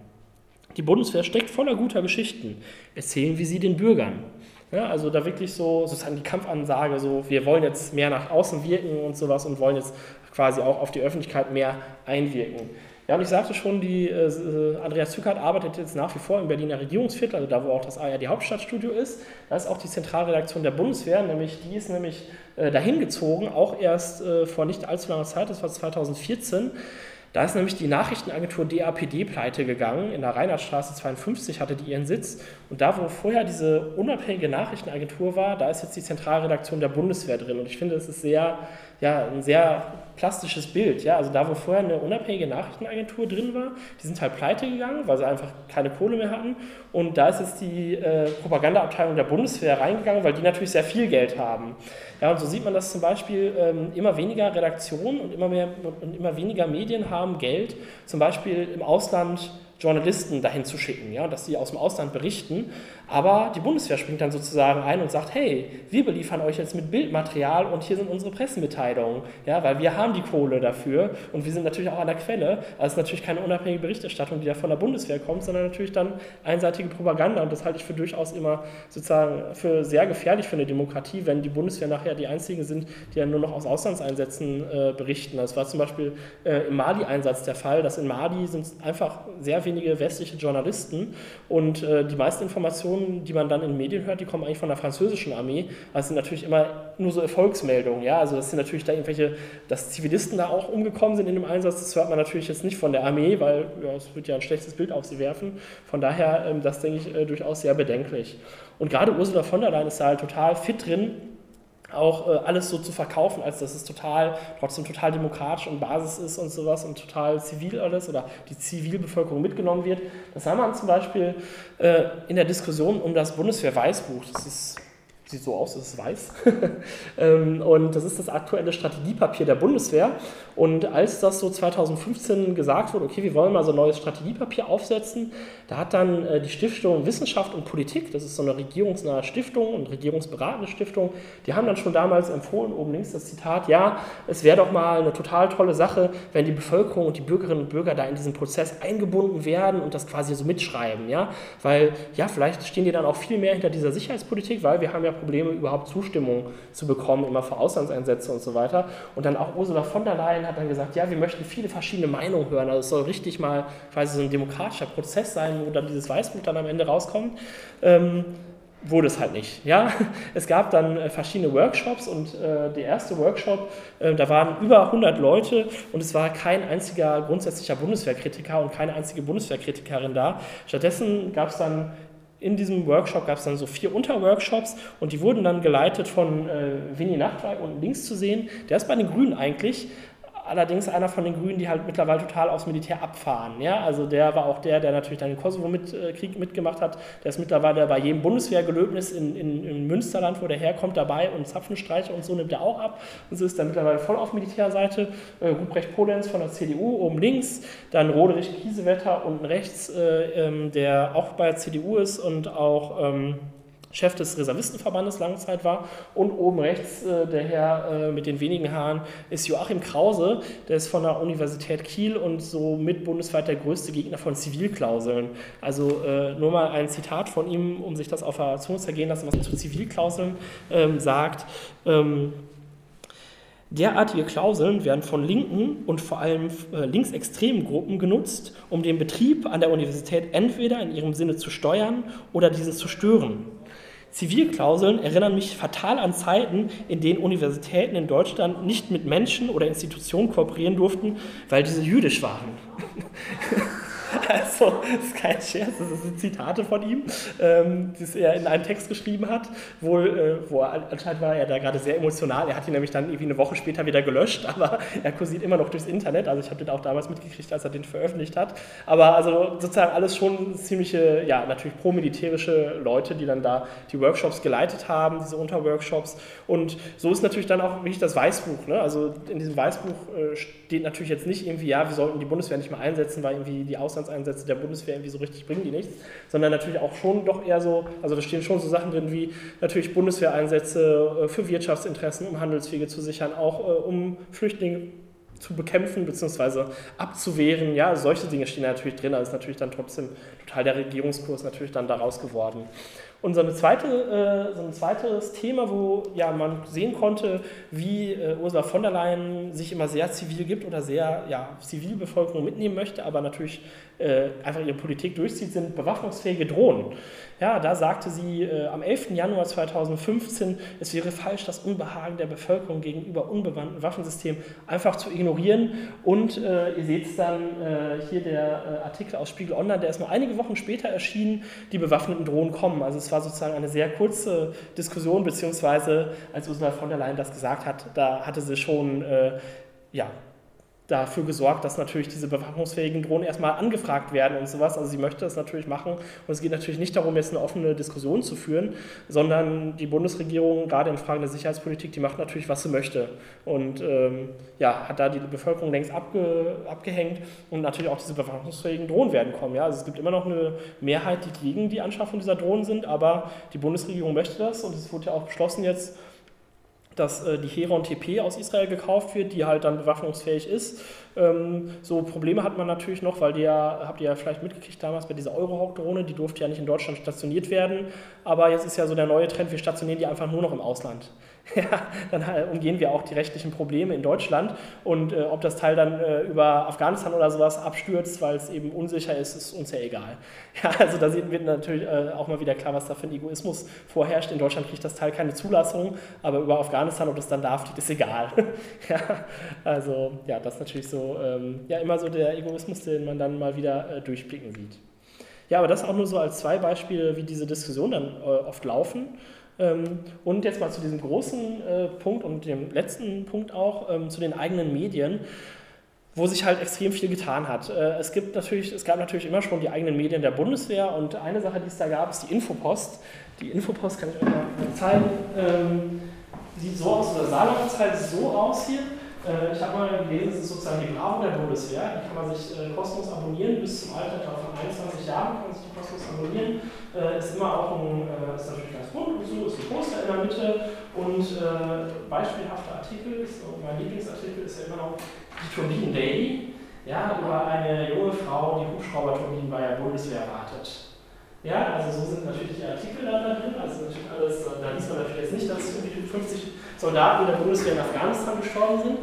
Die Bundeswehr steckt voller guter Geschichten. Erzählen wir sie den Bürgern. Ja, also da wirklich so sozusagen die Kampfansage, so wir wollen jetzt mehr nach außen wirken und sowas und wollen jetzt quasi auch auf die Öffentlichkeit mehr einwirken. Ja, und ich sagte schon, die äh, Andreas Zückert arbeitet jetzt nach wie vor im Berliner Regierungsviertel, also da, wo auch das ARD Hauptstadtstudio ist. Da ist auch die Zentralredaktion der Bundeswehr, nämlich die ist nämlich äh, dahin gezogen, auch erst äh, vor nicht allzu langer Zeit, das war 2014. Da ist nämlich die Nachrichtenagentur DAPD pleite gegangen. In der Reinhardtstraße 52 hatte die ihren Sitz. Und da, wo vorher diese unabhängige Nachrichtenagentur war, da ist jetzt die Zentralredaktion der Bundeswehr drin. Und ich finde, es ist sehr, ja, ein sehr plastisches Bild. Ja? Also da, wo vorher eine unabhängige Nachrichtenagentur drin war, die sind halt pleite gegangen, weil sie einfach keine Kohle mehr hatten. Und da ist jetzt die äh, Propagandaabteilung der Bundeswehr reingegangen, weil die natürlich sehr viel Geld haben. Ja, und so sieht man, dass zum Beispiel ähm, immer weniger Redaktionen und immer, mehr, und immer weniger Medien haben Geld, zum Beispiel im Ausland Journalisten dahin zu schicken, ja, dass sie aus dem Ausland berichten. Aber die Bundeswehr springt dann sozusagen ein und sagt, hey, wir beliefern euch jetzt mit Bildmaterial und hier sind unsere Pressemitteilungen, ja, weil wir haben die Kohle dafür und wir sind natürlich auch an der Quelle. Also es ist natürlich keine unabhängige Berichterstattung, die da von der Bundeswehr kommt, sondern natürlich dann einseitige Propaganda und das halte ich für durchaus immer sozusagen für sehr gefährlich für eine Demokratie, wenn die Bundeswehr nachher die einzigen sind, die ja nur noch aus Auslandseinsätzen äh, berichten. Das war zum Beispiel äh, im Mali-Einsatz der Fall, dass in Mali sind einfach sehr wenige westliche Journalisten und äh, die meisten Informationen, die man dann in Medien hört, die kommen eigentlich von der französischen Armee. Das sind natürlich immer nur so Erfolgsmeldungen. Ja? Also das sind natürlich da irgendwelche, dass Zivilisten da auch umgekommen sind in dem Einsatz, das hört man natürlich jetzt nicht von der Armee, weil ja, es wird ja ein schlechtes Bild auf sie werfen. Von daher, ähm, das denke ich äh, durchaus sehr bedenklich. Und gerade Ursula von der Leyen ist da halt total fit drin, auch äh, alles so zu verkaufen, als dass es total, trotzdem total demokratisch und Basis ist und sowas und total zivil alles oder die Zivilbevölkerung mitgenommen wird. Das sah man zum Beispiel äh, in der Diskussion um das Bundeswehr-Weißbuch. Das ist sieht so aus, es ist weiß. Ähm, und das ist das aktuelle Strategiepapier der Bundeswehr. Und als das so 2015 gesagt wurde, okay, wir wollen mal so ein neues Strategiepapier aufsetzen, da hat dann äh, die Stiftung Wissenschaft und Politik, das ist so eine regierungsnahe Stiftung und regierungsberatende Stiftung, die haben dann schon damals empfohlen, oben links das Zitat, ja, es wäre doch mal eine total tolle Sache, wenn die Bevölkerung und die Bürgerinnen und Bürger da in diesen Prozess eingebunden werden und das quasi so mitschreiben, ja, weil ja, vielleicht stehen die dann auch viel mehr hinter dieser Sicherheitspolitik, weil wir haben ja Probleme, überhaupt Zustimmung zu bekommen, immer für Auslandseinsätze und so weiter. Und dann auch Ursula von der Leyen hat dann gesagt, ja, wir möchten viele verschiedene Meinungen hören. Also es soll richtig mal quasi so ein demokratischer Prozess sein, wo dann dieses Weißbuch dann am Ende rauskommt. Ähm, wurde es halt nicht. Ja? Es gab dann äh, verschiedene Workshops und äh, der erste Workshop, äh, da waren über 100 Leute und es war kein einziger grundsätzlicher Bundeswehrkritiker und keine einzige Bundeswehrkritikerin da. Stattdessen gab es dann in diesem Workshop gab es dann so vier Unterworkshops und die wurden dann geleitet von äh, Winnie Nachtwey unten links zu sehen. Der ist bei den Grünen eigentlich, allerdings einer von den Grünen, die halt mittlerweile total aufs Militär abfahren. Ja? Also der war auch der, der natürlich dann den Kosovo-Krieg äh, mitgemacht hat. Der ist mittlerweile bei jedem Bundeswehrgelöbnis in, in, in Münsterland, wo der herkommt, dabei und Zapfenstreiche und so nimmt er auch ab. Und so ist er mittlerweile voll auf Militärseite. Äh, Ruprecht Polenz von der CDU oben links, dann Roderich Kiesewetter unten rechts, äh, ähm, der auch bei der CDU ist und auch... Ähm, Chef des Reservistenverbandes lange Zeit war. Und oben rechts äh, der Herr äh, mit den wenigen Haaren ist Joachim Krause, der ist von der Universität Kiel und somit bundesweit der größte Gegner von Zivilklauseln. Also äh, nur mal ein Zitat von ihm, um sich das auf der Zunge zergehen lassen, was er zu Zivilklauseln ähm, sagt. Ähm, Derartige Klauseln werden von linken und vor allem äh, linksextremen Gruppen genutzt, um den Betrieb an der Universität entweder in ihrem Sinne zu steuern oder diesen zu stören. Zivilklauseln erinnern mich fatal an Zeiten, in denen Universitäten in Deutschland nicht mit Menschen oder Institutionen kooperieren durften, weil diese jüdisch waren. Also, das ist kein Scherz, das sind Zitate von ihm, ähm, die er in einem Text geschrieben hat. Wohl, äh, wo er, anscheinend war er da gerade sehr emotional. Er hat ihn nämlich dann irgendwie eine Woche später wieder gelöscht, aber er kursiert immer noch durchs Internet. Also, ich habe den auch damals mitgekriegt, als er den veröffentlicht hat. Aber also sozusagen alles schon ziemliche, ja, natürlich pro-militärische Leute, die dann da die Workshops geleitet haben, diese Unterworkshops. Und so ist natürlich dann auch wirklich das Weißbuch. Ne? Also, in diesem Weißbuch äh, steht natürlich jetzt nicht irgendwie, ja, wir sollten die Bundeswehr nicht mehr einsetzen, weil irgendwie die Auslands Auslandseinsätze der Bundeswehr irgendwie so richtig bringen die nichts, sondern natürlich auch schon doch eher so, also da stehen schon so Sachen drin wie natürlich Bundeswehreinsätze äh, für Wirtschaftsinteressen, um Handelswege zu sichern, auch äh, um Flüchtlinge zu bekämpfen bzw. abzuwehren. Ja, solche Dinge stehen natürlich drin, da ist natürlich dann trotzdem total der Regierungskurs natürlich dann daraus geworden. Und so, eine zweite, äh, so ein zweites Thema, wo ja, man sehen konnte, wie Ursula von der Leyen sich immer sehr zivil gibt oder sehr ja, Zivilbevölkerung mitnehmen möchte, aber natürlich äh, einfach ihre Politik durchzieht, sind bewaffnungsfähige Drohnen. Ja, da sagte sie äh, am 11. Januar 2015, es wäre falsch, das Unbehagen der Bevölkerung gegenüber unbewandten Waffensystemen einfach zu ignorieren. Und äh, ihr seht es dann äh, hier der äh, Artikel aus Spiegel Online, der ist nur einige Wochen später erschienen, die bewaffneten Drohnen kommen. Also es war sozusagen eine sehr kurze Diskussion, beziehungsweise als Ursula von der Leyen das gesagt hat, da hatte sie schon äh, ja, dafür gesorgt, dass natürlich diese bewaffnungsfähigen Drohnen erstmal angefragt werden und sowas. Also sie möchte das natürlich machen. Und es geht natürlich nicht darum, jetzt eine offene Diskussion zu führen, sondern die Bundesregierung, gerade in Fragen der Sicherheitspolitik, die macht natürlich, was sie möchte. Und ähm, ja, hat da die Bevölkerung längst abge, abgehängt und natürlich auch diese bewaffnungsfähigen Drohnen werden kommen. Ja? Also es gibt immer noch eine Mehrheit, die gegen die Anschaffung dieser Drohnen sind, aber die Bundesregierung möchte das und es wurde ja auch beschlossen jetzt, dass äh, die Heron TP aus Israel gekauft wird, die halt dann bewaffnungsfähig ist. Ähm, so Probleme hat man natürlich noch, weil die ja, habt ihr ja vielleicht mitgekriegt damals bei dieser Eurohawk-Drohne, die durfte ja nicht in Deutschland stationiert werden, aber jetzt ist ja so der neue Trend, wir stationieren die einfach nur noch im Ausland. ja, dann umgehen wir auch die rechtlichen Probleme in Deutschland. Und äh, ob das Teil dann äh, über Afghanistan oder sowas abstürzt, weil es eben unsicher ist, ist uns ja egal. Ja, also da wird natürlich äh, auch mal wieder klar, was da für ein Egoismus vorherrscht. In Deutschland kriegt das Teil keine Zulassung, aber über Afghanistan, ob das dann darf, ist egal. ja, also ja, das ist natürlich so, ähm, ja, immer so der Egoismus, den man dann mal wieder äh, durchblicken sieht. Ja, aber das auch nur so als zwei Beispiele, wie diese Diskussionen dann äh, oft laufen. Ähm, und jetzt mal zu diesem großen äh, Punkt und dem letzten Punkt auch, ähm, zu den eigenen Medien wo sich halt extrem viel getan hat. Äh, es, gibt natürlich, es gab natürlich immer schon die eigenen Medien der Bundeswehr und eine Sache, die es da gab, ist die Infopost. Die Infopost kann ich euch mal zeigen. Ähm, sieht so aus, oder Saarland halt so aus hier. Äh, ich habe mal gelesen, es ist sozusagen die Bravo der Bundeswehr. Die kann man sich äh, kostenlos abonnieren. Bis zum Alter von 21 Jahren kann man sich die kostenlos abonnieren. Äh, ist immer auch ein, ist natürlich ganz und so, ist ein Poster in der Mitte. Und beispielhafter Artikel, ist, mein Lieblingsartikel ist ja immer noch die Turbinen Daily. Ja, über eine junge Frau, die Hubschrauberturbinen bei der Bundeswehr wartet. Ja, also so sind natürlich die Artikel da, drin. Also natürlich alles, da liest man natürlich jetzt nicht, dass 50 Soldaten der Bundeswehr in Afghanistan gestorben sind.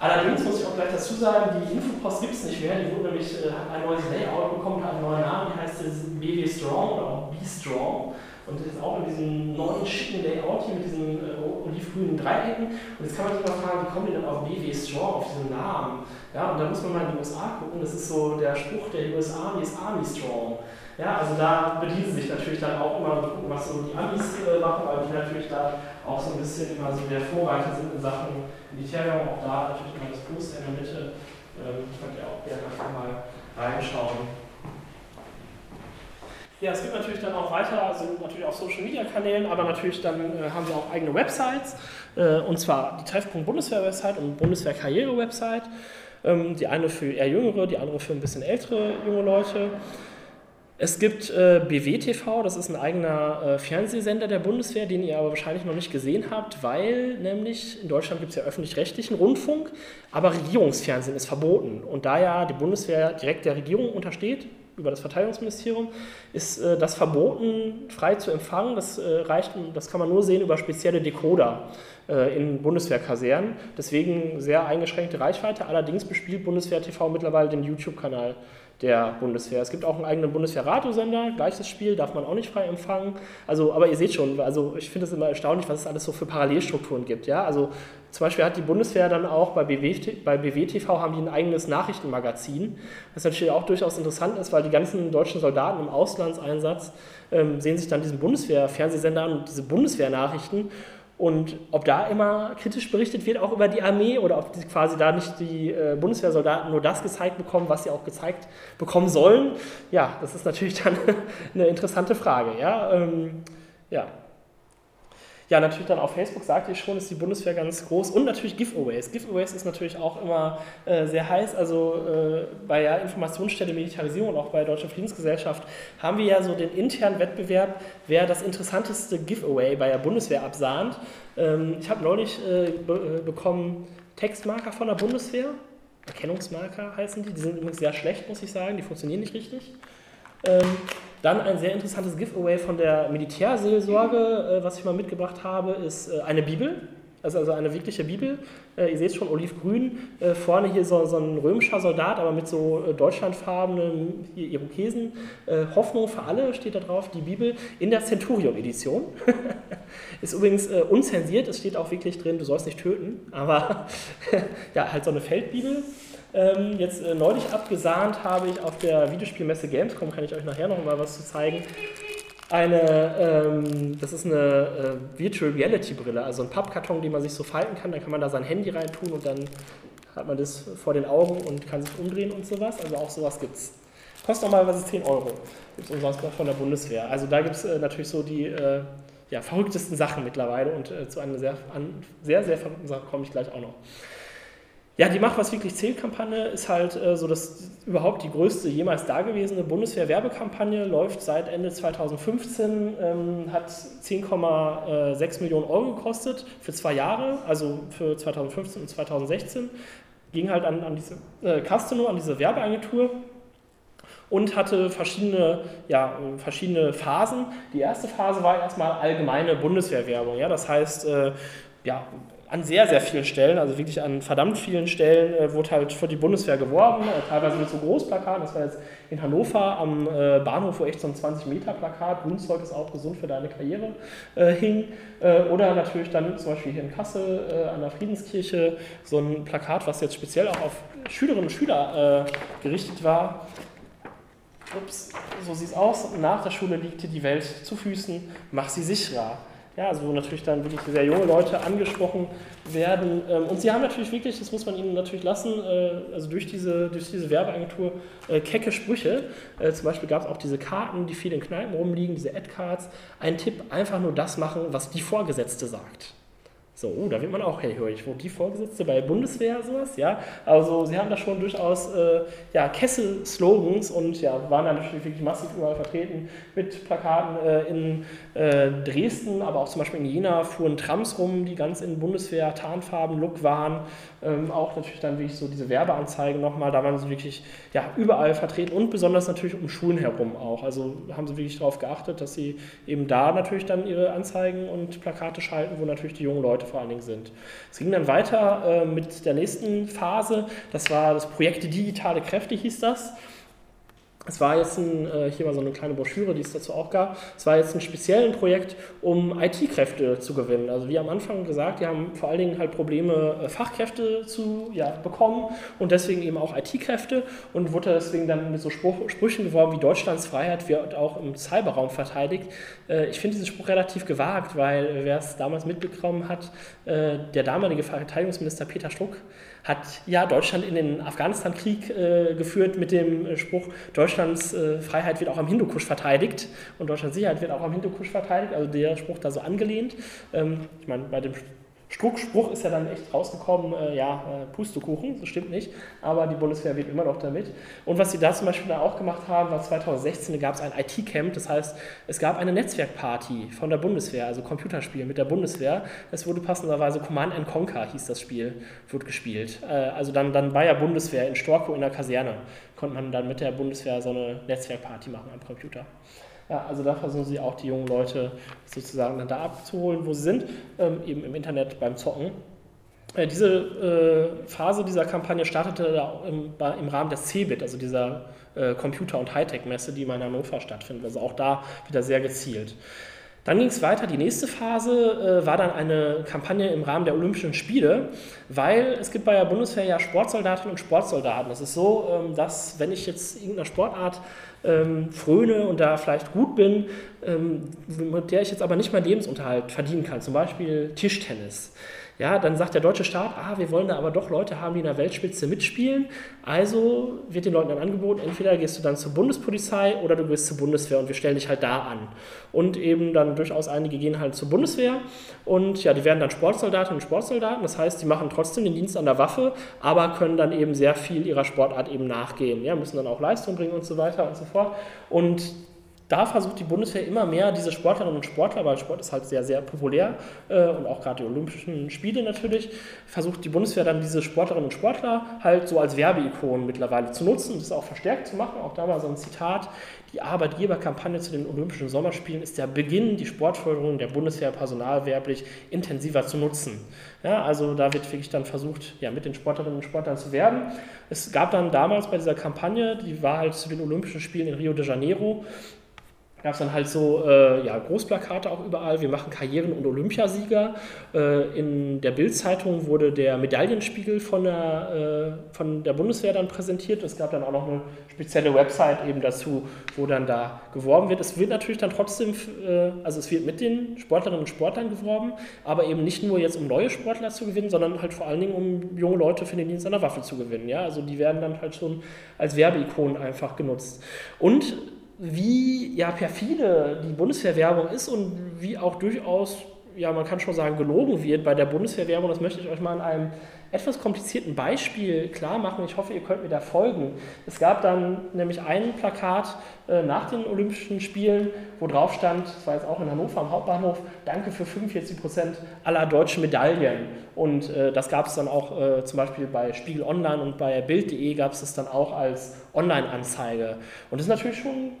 Allerdings muss ich auch gleich dazu sagen, die Infopost gibt es nicht mehr. Die wurde nämlich, äh, hat ein neues Layout bekommen, hat einen neuen Namen, die heißt BW Strong oder auch B Strong. Und das ist auch in diesem neuen schicken Layout hier mit diesen äh, olivgrünen Dreiecken. Und jetzt kann man sich mal fragen, wie kommen die denn auf BW Strong, auf diesen Namen? Ja, und da muss man mal in die USA gucken. Das ist so der Spruch der USA, die ist Army Strong. Ja, also da bedienen sie sich natürlich dann auch immer was so die Amis äh, machen, weil die natürlich da auch so ein bisschen immer so der Vorreiter sind in Sachen Militärraum. Auch da natürlich immer das Poster in der Mitte. Ähm, könnt ihr auch gerne einfach mal reinschauen. Ja, es gibt natürlich dann auch weiter, sind natürlich auf Social Media Kanälen, aber natürlich dann äh, haben wir auch eigene Websites, äh, und zwar die Treffpunkt Bundeswehr Website und Bundeswehr Karriere Website. Ähm, die eine für eher jüngere, die andere für ein bisschen ältere junge Leute. Es gibt äh, BWTV, das ist ein eigener äh, Fernsehsender der Bundeswehr, den ihr aber wahrscheinlich noch nicht gesehen habt, weil nämlich in Deutschland gibt es ja öffentlich-rechtlichen Rundfunk, aber Regierungsfernsehen ist verboten. Und da ja die Bundeswehr direkt der Regierung untersteht, über das Verteidigungsministerium, ist äh, das verboten, frei zu empfangen. Das, äh, reicht, das kann man nur sehen über spezielle Decoder äh, in Bundeswehrkasernen. Deswegen sehr eingeschränkte Reichweite. Allerdings bespielt Bundeswehr TV mittlerweile den YouTube-Kanal der Bundeswehr. Es gibt auch einen eigenen Bundeswehr-Radiosender, gleiches Spiel, darf man auch nicht frei empfangen. Also, aber ihr seht schon, also ich finde es immer erstaunlich, was es alles so für Parallelstrukturen gibt. Ja? Also zum Beispiel hat die Bundeswehr dann auch bei, BW, bei BWTV haben die ein eigenes Nachrichtenmagazin, was natürlich auch durchaus interessant ist, weil die ganzen deutschen Soldaten im Auslandseinsatz ähm, sehen sich dann diesen Bundeswehr-Fernsehsender an und diese Bundeswehr-Nachrichten und ob da immer kritisch berichtet wird, auch über die Armee, oder ob quasi da nicht die äh, Bundeswehrsoldaten nur das gezeigt bekommen, was sie auch gezeigt bekommen sollen, ja, das ist natürlich dann eine interessante Frage. Ja, ähm, ja. Ja, natürlich dann auf Facebook sagte ich schon, ist die Bundeswehr ganz groß und natürlich Giveaways. Giveaways ist natürlich auch immer äh, sehr heiß. Also äh, bei der Informationsstelle Militarisierung und auch bei der Deutschen Friedensgesellschaft haben wir ja so den internen Wettbewerb, wer das interessanteste Giveaway bei der Bundeswehr absahnt. Ähm, ich habe neulich äh, be äh, bekommen Textmarker von der Bundeswehr. Erkennungsmarker heißen die. Die sind übrigens sehr schlecht, muss ich sagen. Die funktionieren nicht richtig. Ähm, dann ein sehr interessantes Giveaway von der Militärseelsorge, äh, was ich mal mitgebracht habe, ist äh, eine Bibel. Also, also eine wirkliche Bibel. Äh, ihr seht schon, olivgrün. Äh, vorne hier so, so ein römischer Soldat, aber mit so äh, deutschlandfarbenen Irokesen. Äh, Hoffnung für alle steht da drauf, die Bibel in der Centurion-Edition. ist übrigens unzensiert, es steht auch wirklich drin, du sollst nicht töten. Aber ja, halt so eine Feldbibel ähm, jetzt äh, neulich abgesahnt habe ich auf der Videospielmesse Gamescom, kann ich euch nachher noch mal was zu zeigen. Eine, ähm, das ist eine äh, Virtual Reality Brille, also ein Pappkarton, den man sich so falten kann, dann kann man da sein Handy reintun und dann hat man das vor den Augen und kann sich umdrehen und sowas. Also auch sowas gibt es. Kostet normalerweise 10 Euro. Gibt es umsonst von der Bundeswehr. Also da gibt es äh, natürlich so die äh, ja, verrücktesten Sachen mittlerweile und äh, zu einer sehr, an, sehr, sehr verrückten Sache komme ich gleich auch noch. Ja, die Macht, was wirklich zählt Kampagne ist halt äh, so, dass überhaupt die größte jemals dagewesene Bundeswehr-Werbekampagne läuft seit Ende 2015, ähm, hat 10,6 Millionen Euro gekostet für zwei Jahre, also für 2015 und 2016. Ging halt an, an diese äh, Castano, an diese Werbeagentur und hatte verschiedene, ja, verschiedene Phasen. Die erste Phase war erstmal allgemeine Bundeswehrwerbung. Ja? Das heißt, äh, ja, an sehr, sehr vielen Stellen, also wirklich an verdammt vielen Stellen, äh, wurde halt für die Bundeswehr geworben, äh, teilweise mit so Großplakaten. Das war jetzt in Hannover am äh, Bahnhof, wo echt so ein 20-Meter-Plakat, Grundzeug ist auch gesund für deine Karriere, äh, hing. Äh, oder natürlich dann zum Beispiel hier in Kassel äh, an der Friedenskirche so ein Plakat, was jetzt speziell auch auf Schülerinnen und Schüler gerichtet war. Ups, so sieht es aus. Nach der Schule liegt dir die Welt zu Füßen, mach sie sicherer ja, also wo natürlich dann wirklich sehr junge Leute angesprochen werden. Ähm, und sie haben natürlich wirklich, das muss man ihnen natürlich lassen, äh, also durch diese, durch diese Werbeagentur, äh, kecke Sprüche. Äh, zum Beispiel gab es auch diese Karten, die viel in Kneipen rumliegen, diese Ad-Cards. Ein Tipp, einfach nur das machen, was die Vorgesetzte sagt. So, oh, da wird man auch hellhörig. Wo die Vorgesetzte bei Bundeswehr sowas, ja. Also sie haben da schon durchaus äh, ja, Kessel-Slogans und ja, waren da natürlich wirklich massiv überall vertreten mit Plakaten äh, in äh, Dresden, aber auch zum Beispiel in Jena fuhren Trams rum, die ganz in Bundeswehr-Tarnfarben-Look waren. Ähm, auch natürlich dann wirklich so diese Werbeanzeigen nochmal, da waren sie wirklich ja, überall vertreten und besonders natürlich um Schulen herum auch. Also haben sie wirklich darauf geachtet, dass sie eben da natürlich dann ihre Anzeigen und Plakate schalten, wo natürlich die jungen Leute vor allen Dingen sind. Es ging dann weiter äh, mit der nächsten Phase, das war das Projekt Digitale Kräfte hieß das. Es war jetzt ein, äh, hier mal so eine kleine Broschüre, die es dazu auch gab. Es war jetzt ein spezielles Projekt, um IT-Kräfte zu gewinnen. Also wie am Anfang gesagt, die haben vor allen Dingen halt Probleme, äh, Fachkräfte zu ja, bekommen und deswegen eben auch IT-Kräfte und wurde deswegen dann mit so Spruch, Sprüchen geworben wie Deutschlands Freiheit wird auch im Cyberraum verteidigt. Äh, ich finde diesen Spruch relativ gewagt, weil wer es damals mitbekommen hat, der damalige Verteidigungsminister Peter Struck hat ja Deutschland in den Afghanistan-Krieg äh, geführt mit dem äh, Spruch, Deutschlands äh, Freiheit wird auch am Hindukusch verteidigt und Deutschlands Sicherheit wird auch am Hindukusch verteidigt, also der Spruch da so angelehnt. Ähm, ich meine, bei dem Spruch ist ja dann echt rausgekommen, äh, ja, äh, Pustekuchen, das stimmt nicht, aber die Bundeswehr wird immer noch damit. Und was sie da zum Beispiel auch gemacht haben, war 2016, da gab es ein IT-Camp, das heißt, es gab eine Netzwerkparty von der Bundeswehr, also Computerspiel mit der Bundeswehr. Es wurde passenderweise Command and Conquer, hieß das Spiel, wird gespielt. Äh, also dann, dann bei der Bundeswehr in Storkow in der Kaserne konnte man dann mit der Bundeswehr so eine Netzwerkparty machen am Computer. Ja, also da versuchen sie auch die jungen Leute sozusagen dann da abzuholen, wo sie sind, ähm, eben im Internet beim Zocken. Äh, diese äh, Phase dieser Kampagne startete da im, im Rahmen des CeBIT, also dieser äh, Computer- und Hightech-Messe, die in Hannover stattfindet. Also auch da wieder sehr gezielt. Dann ging es weiter. Die nächste Phase äh, war dann eine Kampagne im Rahmen der Olympischen Spiele, weil es gibt bei der Bundeswehr ja Sportsoldatinnen und Sportsoldaten. Es ist so, ähm, dass wenn ich jetzt irgendeiner Sportart ähm, fröne und da vielleicht gut bin, ähm, mit der ich jetzt aber nicht meinen Lebensunterhalt verdienen kann, zum Beispiel Tischtennis. Ja, dann sagt der deutsche Staat, ah, wir wollen da aber doch Leute haben, die in der Weltspitze mitspielen. Also wird den Leuten dann angeboten, entweder gehst du dann zur Bundespolizei oder du gehst zur Bundeswehr und wir stellen dich halt da an. Und eben dann durchaus einige gehen halt zur Bundeswehr und ja, die werden dann Sportsoldatinnen und Sportsoldaten. Das heißt, die machen trotzdem den Dienst an der Waffe, aber können dann eben sehr viel ihrer Sportart eben nachgehen. Ja, müssen dann auch Leistung bringen und so weiter und so fort. Und da versucht die Bundeswehr immer mehr diese Sportlerinnen und Sportler, weil Sport ist halt sehr, sehr populär äh, und auch gerade die Olympischen Spiele natürlich, versucht die Bundeswehr dann diese Sportlerinnen und Sportler halt so als Werbeikonen mittlerweile zu nutzen und das auch verstärkt zu machen. Auch da mal so ein Zitat, die Arbeitgeberkampagne zu den Olympischen Sommerspielen ist der Beginn, die Sportförderung der Bundeswehr personalwerblich intensiver zu nutzen. Ja, also da wird wirklich dann versucht, ja, mit den Sportlerinnen und Sportlern zu werben. Es gab dann damals bei dieser Kampagne, die war halt zu den Olympischen Spielen in Rio de Janeiro, gab es dann halt so äh, ja, Großplakate auch überall. Wir machen Karrieren- und Olympiasieger. Äh, in der Bild-Zeitung wurde der Medaillenspiegel von der, äh, von der Bundeswehr dann präsentiert. Es gab dann auch noch eine spezielle Website eben dazu, wo dann da geworben wird. Es wird natürlich dann trotzdem, äh, also es wird mit den Sportlerinnen und Sportlern geworben, aber eben nicht nur jetzt um neue Sportler zu gewinnen, sondern halt vor allen Dingen um junge Leute für den Dienst an der Waffe zu gewinnen. Ja? Also die werden dann halt schon als Werbeikonen einfach genutzt. Und wie ja, perfide die Bundeswehrwerbung ist und wie auch durchaus, ja, man kann schon sagen, gelogen wird bei der Bundeswehrwerbung, das möchte ich euch mal in einem etwas komplizierten Beispiel klar machen. Ich hoffe, ihr könnt mir da folgen. Es gab dann nämlich ein Plakat äh, nach den Olympischen Spielen, wo drauf stand, das war jetzt auch in Hannover am Hauptbahnhof, danke für 45 Prozent aller deutschen Medaillen. Und äh, das gab es dann auch äh, zum Beispiel bei Spiegel Online und bei Bild.de gab es das dann auch als Online-Anzeige. Und das ist natürlich schon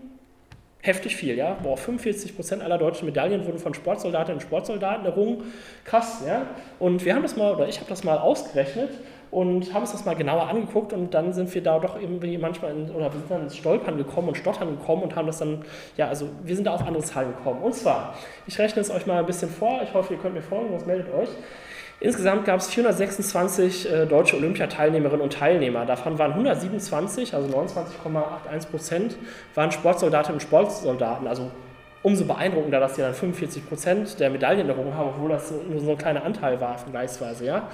heftig viel, ja. Boah, 45 Prozent aller deutschen Medaillen wurden von Sportsoldatinnen und Sportsoldaten errungen. Krass, ja. Und wir haben das mal, oder ich habe das mal ausgerechnet und haben uns das mal genauer angeguckt und dann sind wir da doch irgendwie manchmal in, oder wir sind dann ins Stolpern gekommen und Stottern gekommen und haben das dann, ja, also wir sind da auf andere Zahlen gekommen. Und zwar, ich rechne es euch mal ein bisschen vor, ich hoffe, ihr könnt mir folgen, sonst meldet euch. Insgesamt gab es 426 äh, deutsche Olympiateilnehmerinnen und Teilnehmer. Davon waren 127, also 29,81 Prozent, waren Sportsoldatinnen und Sportsoldaten. Also umso beeindruckender, dass sie dann 45 Prozent der Medaillen errungen haben, obwohl das nur so ein kleiner Anteil war vergleichsweise. Ja.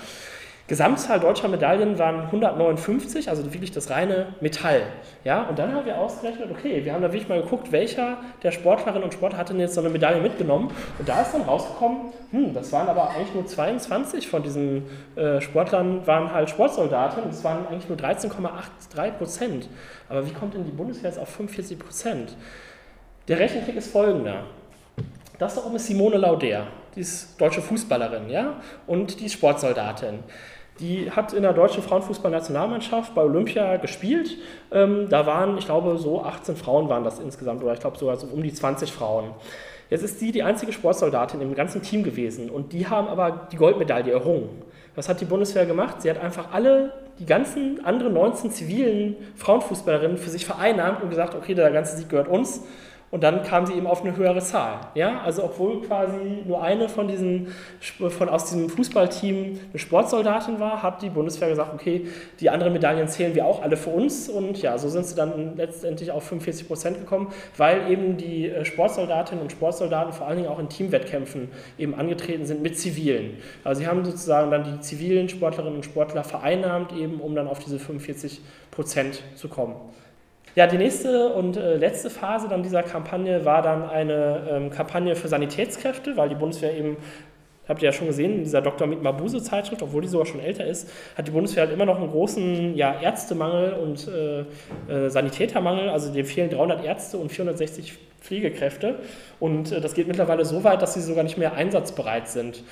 Gesamtzahl deutscher Medaillen waren 159, also wirklich das reine Metall. Ja, und dann haben wir ausgerechnet, okay, wir haben da wirklich mal geguckt, welcher der Sportlerinnen und Sportler hat denn jetzt so eine Medaille mitgenommen. Und da ist dann rausgekommen, hm, das waren aber eigentlich nur 22 von diesen äh, Sportlern, waren halt Sportsoldaten. Das waren eigentlich nur 13,83 Prozent. Aber wie kommt denn die Bundeswehr jetzt auf 45 Prozent? Der Rechentrick ist folgender. Das da oben ist Simone Lauder, die ist deutsche Fußballerin, ja, und die ist Sportsoldatin. Die hat in der deutschen Frauenfußballnationalmannschaft bei Olympia gespielt. Ähm, da waren, ich glaube, so 18 Frauen waren das insgesamt, oder ich glaube sogar so um die 20 Frauen. Jetzt ist sie die einzige Sportsoldatin im ganzen Team gewesen und die haben aber die Goldmedaille errungen. Was hat die Bundeswehr gemacht? Sie hat einfach alle, die ganzen anderen 19 zivilen Frauenfußballerinnen für sich vereinnahmt und gesagt, okay, der ganze Sieg gehört uns und dann kam sie eben auf eine höhere Zahl. Ja? Also obwohl quasi nur eine von diesen, von, aus diesem Fußballteam eine Sportsoldatin war, hat die Bundeswehr gesagt, okay, die anderen Medaillen zählen wir auch alle für uns. Und ja, so sind sie dann letztendlich auf 45 Prozent gekommen, weil eben die äh, Sportsoldatinnen und Sportsoldaten vor allen Dingen auch in Teamwettkämpfen eben angetreten sind mit Zivilen. Also sie haben sozusagen dann die zivilen Sportlerinnen und Sportler vereinnahmt, eben um dann auf diese 45 Prozent zu kommen. Ja, die nächste und äh, letzte Phase dann dieser Kampagne war dann eine ähm, Kampagne für Sanitätskräfte, weil die Bundeswehr eben habt ihr ja schon gesehen, in dieser Dr. Mit Mabuse Zeitschrift, obwohl die sogar schon älter ist, hat die Bundeswehr halt immer noch einen großen ja, Ärztemangel und äh, äh, Sanitätermangel. Also dem fehlen 300 Ärzte und 460 Pflegekräfte. Und äh, das geht mittlerweile so weit, dass sie sogar nicht mehr einsatzbereit sind.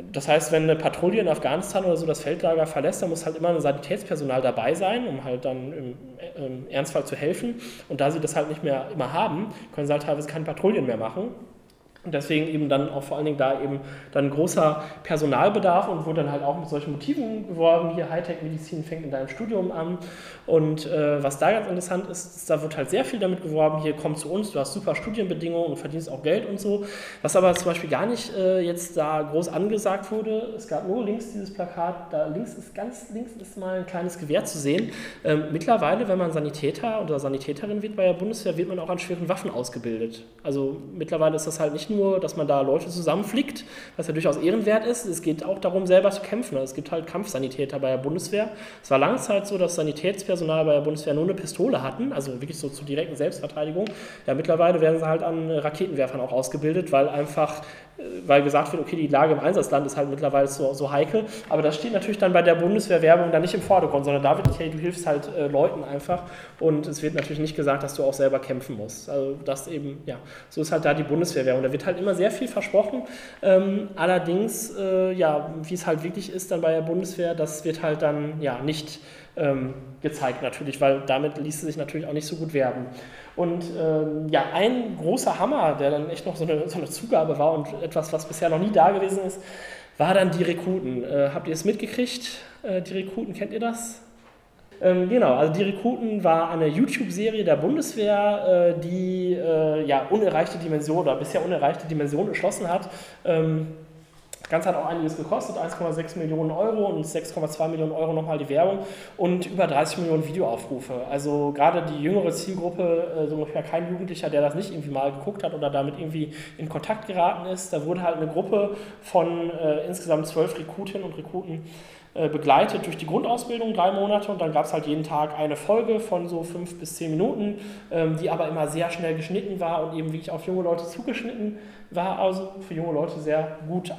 Das heißt, wenn eine Patrouille in Afghanistan oder so das Feldlager verlässt, dann muss halt immer ein Sanitätspersonal dabei sein, um halt dann im, im Ernstfall zu helfen. Und da sie das halt nicht mehr immer haben, können sie halt teilweise keine Patrouillen mehr machen. Und deswegen eben dann auch vor allen Dingen da eben dann großer Personalbedarf und wurde dann halt auch mit solchen Motiven geworben. Hier Hightech-Medizin fängt in deinem Studium an. Und äh, was da ganz interessant ist, ist, da wird halt sehr viel damit geworben, hier komm zu uns, du hast super Studienbedingungen und verdienst auch Geld und so. Was aber zum Beispiel gar nicht äh, jetzt da groß angesagt wurde, es gab nur links dieses Plakat, da links ist ganz links ist mal ein kleines Gewehr zu sehen. Ähm, mittlerweile, wenn man Sanitäter oder Sanitäterin wird bei der Bundeswehr, wird man auch an schweren Waffen ausgebildet. Also mittlerweile ist das halt nicht nur, dass man da Leute zusammenflickt, was ja durchaus ehrenwert ist. Es geht auch darum, selber zu kämpfen. Also es gibt halt Kampfsanitäter bei der Bundeswehr. Es war lange Zeit so, dass Sanitätspersonal bei der Bundeswehr nur eine Pistole hatten, also wirklich so zur direkten Selbstverteidigung. Ja, mittlerweile werden sie halt an Raketenwerfern auch ausgebildet, weil einfach weil gesagt wird, okay, die Lage im Einsatzland ist halt mittlerweile so, so heikel. Aber das steht natürlich dann bei der Bundeswehrwerbung dann nicht im Vordergrund, sondern da wird, hey, du hilfst halt äh, Leuten einfach und es wird natürlich nicht gesagt, dass du auch selber kämpfen musst. Also das eben, ja, so ist halt da die Bundeswehrwerbung. Da wird halt immer sehr viel versprochen. Ähm, allerdings, äh, ja, wie es halt wirklich ist dann bei der Bundeswehr, das wird halt dann, ja, nicht ähm, gezeigt natürlich, weil damit ließ sich natürlich auch nicht so gut werben. Und ähm, ja, ein großer Hammer, der dann echt noch so eine, so eine, Zugabe war und etwas, was bisher noch nie da gewesen ist, war dann die Rekruten. Äh, habt ihr es mitgekriegt? Äh, die Rekruten, kennt ihr das? Ähm, genau, also die Rekruten war eine YouTube-Serie der Bundeswehr, äh, die äh, ja unerreichte Dimension oder bisher unerreichte Dimension erschlossen hat. Ähm, das Ganze hat auch einiges gekostet, 1,6 Millionen Euro und 6,2 Millionen Euro nochmal die Werbung und über 30 Millionen Videoaufrufe. Also gerade die jüngere Zielgruppe, äh, so ungefähr kein Jugendlicher, der das nicht irgendwie mal geguckt hat oder damit irgendwie in Kontakt geraten ist. Da wurde halt eine Gruppe von äh, insgesamt zwölf Rekrutinnen und Rekruten begleitet durch die Grundausbildung, drei Monate, und dann gab es halt jeden Tag eine Folge von so fünf bis zehn Minuten, ähm, die aber immer sehr schnell geschnitten war und eben wirklich auf junge Leute zugeschnitten war, also für junge Leute sehr gut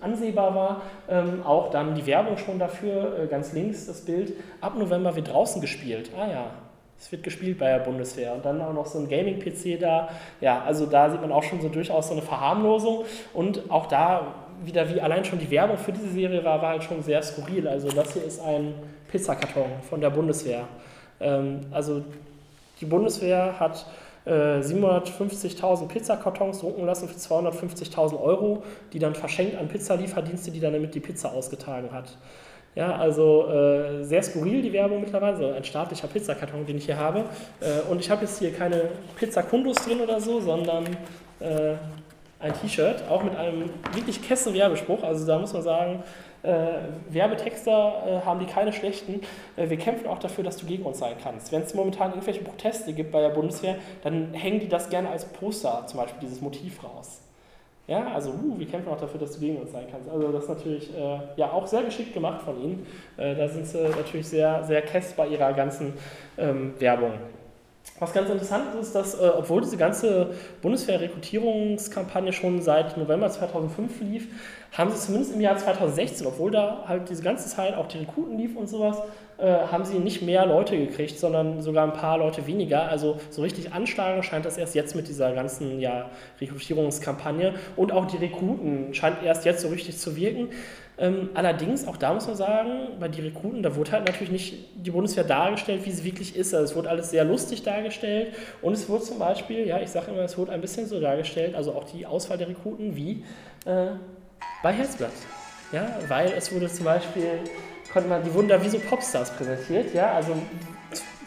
ansehbar war. Ähm, auch dann die Werbung schon dafür, äh, ganz links das Bild, ab November wird draußen gespielt. Ah ja, es wird gespielt bei der Bundeswehr und dann auch noch so ein Gaming-PC da. Ja, also da sieht man auch schon so durchaus so eine Verharmlosung und auch da wieder wie allein schon die Werbung für diese Serie war, war halt schon sehr skurril. Also das hier ist ein Pizzakarton von der Bundeswehr. Ähm, also die Bundeswehr hat äh, 750.000 Pizzakartons drucken lassen für 250.000 Euro, die dann verschenkt an Pizzalieferdienste, die dann damit die Pizza ausgetragen hat. Ja, also äh, sehr skurril die Werbung mittlerweile, ein staatlicher Pizzakarton, den ich hier habe. Äh, und ich habe jetzt hier keine Pizza Kundus drin oder so, sondern äh, ein T-Shirt, auch mit einem wirklich kessen Werbespruch. Also da muss man sagen, äh, Werbetexter äh, haben die keine schlechten. Äh, wir kämpfen auch dafür, dass du gegen uns sein kannst. Wenn es momentan irgendwelche Proteste gibt bei der Bundeswehr, dann hängen die das gerne als Poster, zum Beispiel dieses Motiv raus. Ja, also uh, wir kämpfen auch dafür, dass du gegen uns sein kannst. Also das ist natürlich äh, ja auch sehr geschickt gemacht von ihnen. Äh, da sind sie natürlich sehr, sehr kess bei ihrer ganzen ähm, Werbung. Was ganz interessant ist, dass, äh, obwohl diese ganze Bundeswehr-Rekrutierungskampagne schon seit November 2005 lief, haben sie zumindest im Jahr 2016, obwohl da halt diese ganze Zeit auch die Rekruten lief und sowas, äh, haben sie nicht mehr Leute gekriegt, sondern sogar ein paar Leute weniger. Also so richtig anschlagen scheint das erst jetzt mit dieser ganzen ja, Rekrutierungskampagne. Und auch die Rekruten scheint erst jetzt so richtig zu wirken. Ähm, allerdings, auch da muss man sagen, bei die Rekruten, da wurde halt natürlich nicht die Bundeswehr dargestellt, wie sie wirklich ist. Also es wurde alles sehr lustig dargestellt und es wurde zum Beispiel, ja, ich sage immer, es wurde ein bisschen so dargestellt, also auch die Auswahl der Rekruten wie äh, bei Herzblatt. Ja, weil es wurde zum Beispiel, konnte man, die wurden da wie so Popstars präsentiert, ja, also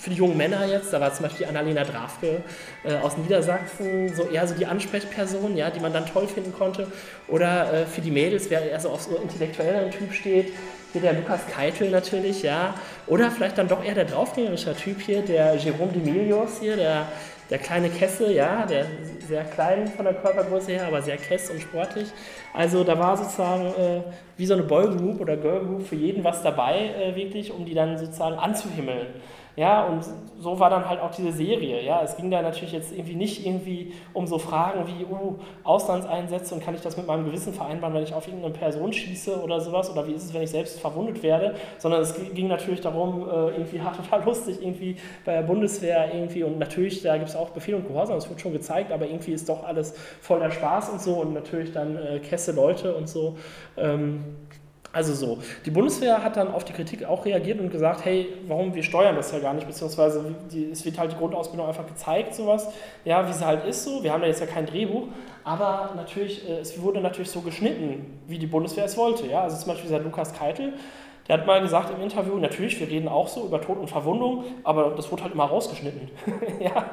für die jungen Männer jetzt, da war zum Beispiel Annalena Drafke äh, aus Niedersachsen so eher so die Ansprechperson, ja, die man dann toll finden konnte. Oder äh, für die Mädels, wer eher so auf so intellektuelleren Typ steht, hier der Lukas Keitel natürlich, ja. Oder vielleicht dann doch eher der draufgängerische Typ hier, der Jerome Demilios hier, der, der kleine Kessel, ja, der sehr klein von der Körpergröße her, aber sehr kess und sportlich. Also da war sozusagen äh, wie so eine Boygroup oder Girlgroup für jeden was dabei, äh, wirklich, um die dann sozusagen anzuhimmeln. Ja, und so war dann halt auch diese Serie. Ja, es ging da natürlich jetzt irgendwie nicht irgendwie um so Fragen wie, oh, Auslandseinsätze und kann ich das mit meinem Gewissen vereinbaren, wenn ich auf irgendeine Person schieße oder sowas oder wie ist es, wenn ich selbst verwundet werde, sondern es ging natürlich darum, äh, irgendwie hart total lustig, irgendwie bei der Bundeswehr irgendwie und natürlich, da gibt es auch Befehl und Gehorsam, das wird schon gezeigt, aber irgendwie ist doch alles voller Spaß und so und natürlich dann äh, Kesse Leute und so. Ähm, also so, die Bundeswehr hat dann auf die Kritik auch reagiert und gesagt, hey, warum, wir steuern das ja gar nicht, beziehungsweise die, es wird halt die Grundausbildung einfach gezeigt, sowas, ja, wie sie halt ist so, wir haben da jetzt ja kein Drehbuch, aber natürlich, äh, es wurde natürlich so geschnitten, wie die Bundeswehr es wollte, ja, also zum Beispiel dieser Lukas Keitel, der hat mal gesagt im Interview, natürlich, wir reden auch so über Tod und Verwundung, aber das wurde halt immer rausgeschnitten. ja,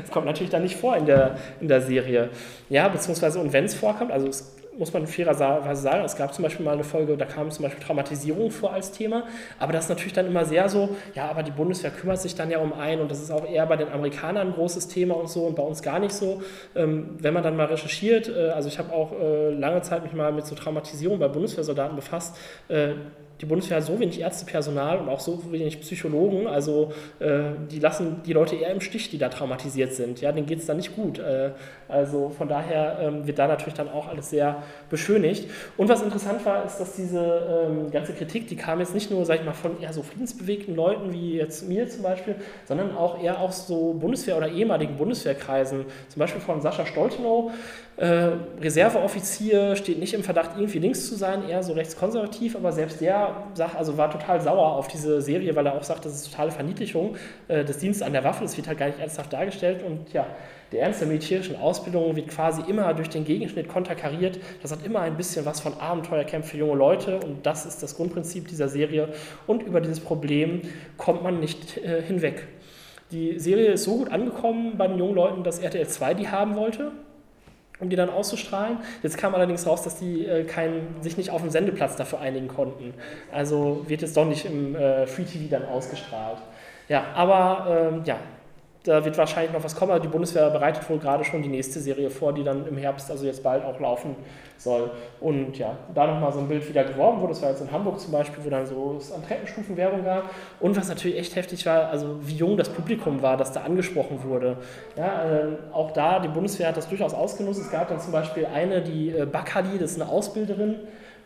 das kommt natürlich dann nicht vor in der, in der Serie. Ja, beziehungsweise, und wenn es vorkommt, also es muss man fairerweise sagen, es gab zum Beispiel mal eine Folge, da kam zum Beispiel Traumatisierung vor als Thema, aber das ist natürlich dann immer sehr so, ja, aber die Bundeswehr kümmert sich dann ja um einen und das ist auch eher bei den Amerikanern ein großes Thema und so und bei uns gar nicht so. Ähm, wenn man dann mal recherchiert, äh, also ich habe auch äh, lange Zeit mich mal mit so Traumatisierung bei Bundeswehrsoldaten befasst, äh, die Bundeswehr hat so wenig Ärztepersonal und auch so wenig Psychologen, also äh, die lassen die Leute eher im Stich, die da traumatisiert sind. Ja, denen geht es dann nicht gut. Äh, also von daher ähm, wird da natürlich dann auch alles sehr beschönigt. Und was interessant war, ist, dass diese ähm, ganze Kritik, die kam jetzt nicht nur, sag ich mal, von eher so friedensbewegten Leuten wie jetzt mir zum Beispiel, sondern auch eher aus so Bundeswehr- oder ehemaligen Bundeswehrkreisen. Zum Beispiel von Sascha Stoltenow, Äh, Reserveoffizier steht nicht im Verdacht, irgendwie links zu sein, eher so rechtskonservativ, aber selbst der sagt, also war total sauer auf diese Serie, weil er auch sagt, das ist totale Verniedlichung äh, des Dienstes an der Waffe, das wird halt gar nicht ernsthaft dargestellt und ja, der Ernst der militärischen Ausbildung wird quasi immer durch den Gegenschnitt konterkariert. Das hat immer ein bisschen was von Abenteuercamp für junge Leute und das ist das Grundprinzip dieser Serie. Und über dieses Problem kommt man nicht äh, hinweg. Die Serie ist so gut angekommen bei den jungen Leuten, dass RTL 2 die haben wollte um die dann auszustrahlen. Jetzt kam allerdings raus, dass die äh, kein, sich nicht auf dem Sendeplatz dafür einigen konnten. Also wird jetzt doch nicht im äh, Free TV dann ausgestrahlt. Ja, aber ähm, ja, da wird wahrscheinlich noch was kommen. Die Bundeswehr bereitet wohl gerade schon die nächste Serie vor, die dann im Herbst, also jetzt bald auch laufen soll. Und ja, da nochmal so ein Bild wieder geworben wurde. Das war jetzt in Hamburg zum Beispiel, wo dann so es an Treppenstufen Werbung gab. Und was natürlich echt heftig war, also wie jung das Publikum war, das da angesprochen wurde. Ja, äh, auch da, die Bundeswehr hat das durchaus ausgenutzt. Es gab dann zum Beispiel eine, die äh, Bakali, das ist eine Ausbilderin,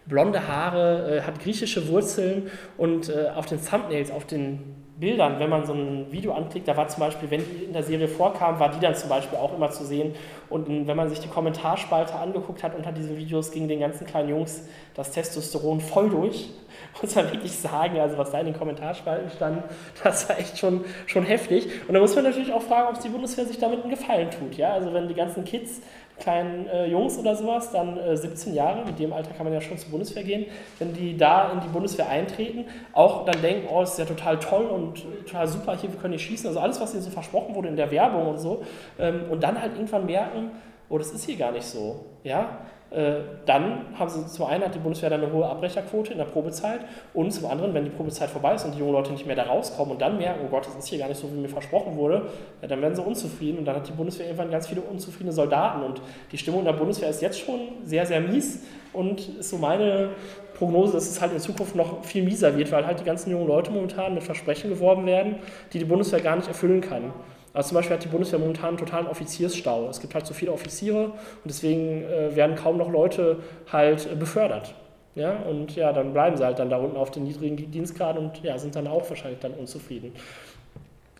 blonde Haare, äh, hat griechische Wurzeln und äh, auf den Thumbnails, auf den Bildern, wenn man so ein Video anklickt, da war zum Beispiel, wenn die in der Serie vorkam, war die dann zum Beispiel auch immer zu sehen. Und wenn man sich die Kommentarspalte angeguckt hat unter diesen Videos, ging den ganzen kleinen Jungs das Testosteron voll durch. Muss man wirklich sagen, also was da in den Kommentarspalten stand, das war echt schon, schon heftig. Und da muss man natürlich auch fragen, ob die Bundeswehr sich damit einen Gefallen tut. Ja? Also wenn die ganzen Kids kleinen äh, Jungs oder sowas, dann äh, 17 Jahre, mit dem Alter kann man ja schon zur Bundeswehr gehen, wenn die da in die Bundeswehr eintreten, auch dann denken, oh, das ist ja total toll und total super, hier, können hier schießen, also alles, was ihnen so versprochen wurde in der Werbung und so, ähm, und dann halt irgendwann merken, oh, das ist hier gar nicht so, ja, dann haben sie zum einen hat die Bundeswehr dann eine hohe Abbrecherquote in der Probezeit und zum anderen, wenn die Probezeit vorbei ist und die jungen Leute nicht mehr da rauskommen und dann merken, oh Gott, das ist hier gar nicht so, wie mir versprochen wurde, dann werden sie unzufrieden und dann hat die Bundeswehr irgendwann ganz viele unzufriedene Soldaten und die Stimmung in der Bundeswehr ist jetzt schon sehr, sehr mies und ist so meine Prognose, dass es halt in Zukunft noch viel mieser wird, weil halt die ganzen jungen Leute momentan mit Versprechen geworben werden, die die Bundeswehr gar nicht erfüllen kann. Also zum Beispiel hat die Bundeswehr momentan einen totalen Offiziersstau. Es gibt halt so viele Offiziere und deswegen äh, werden kaum noch Leute halt äh, befördert. Ja, und ja, dann bleiben sie halt dann da unten auf den niedrigen Dienstgraden und ja, sind dann auch wahrscheinlich dann unzufrieden.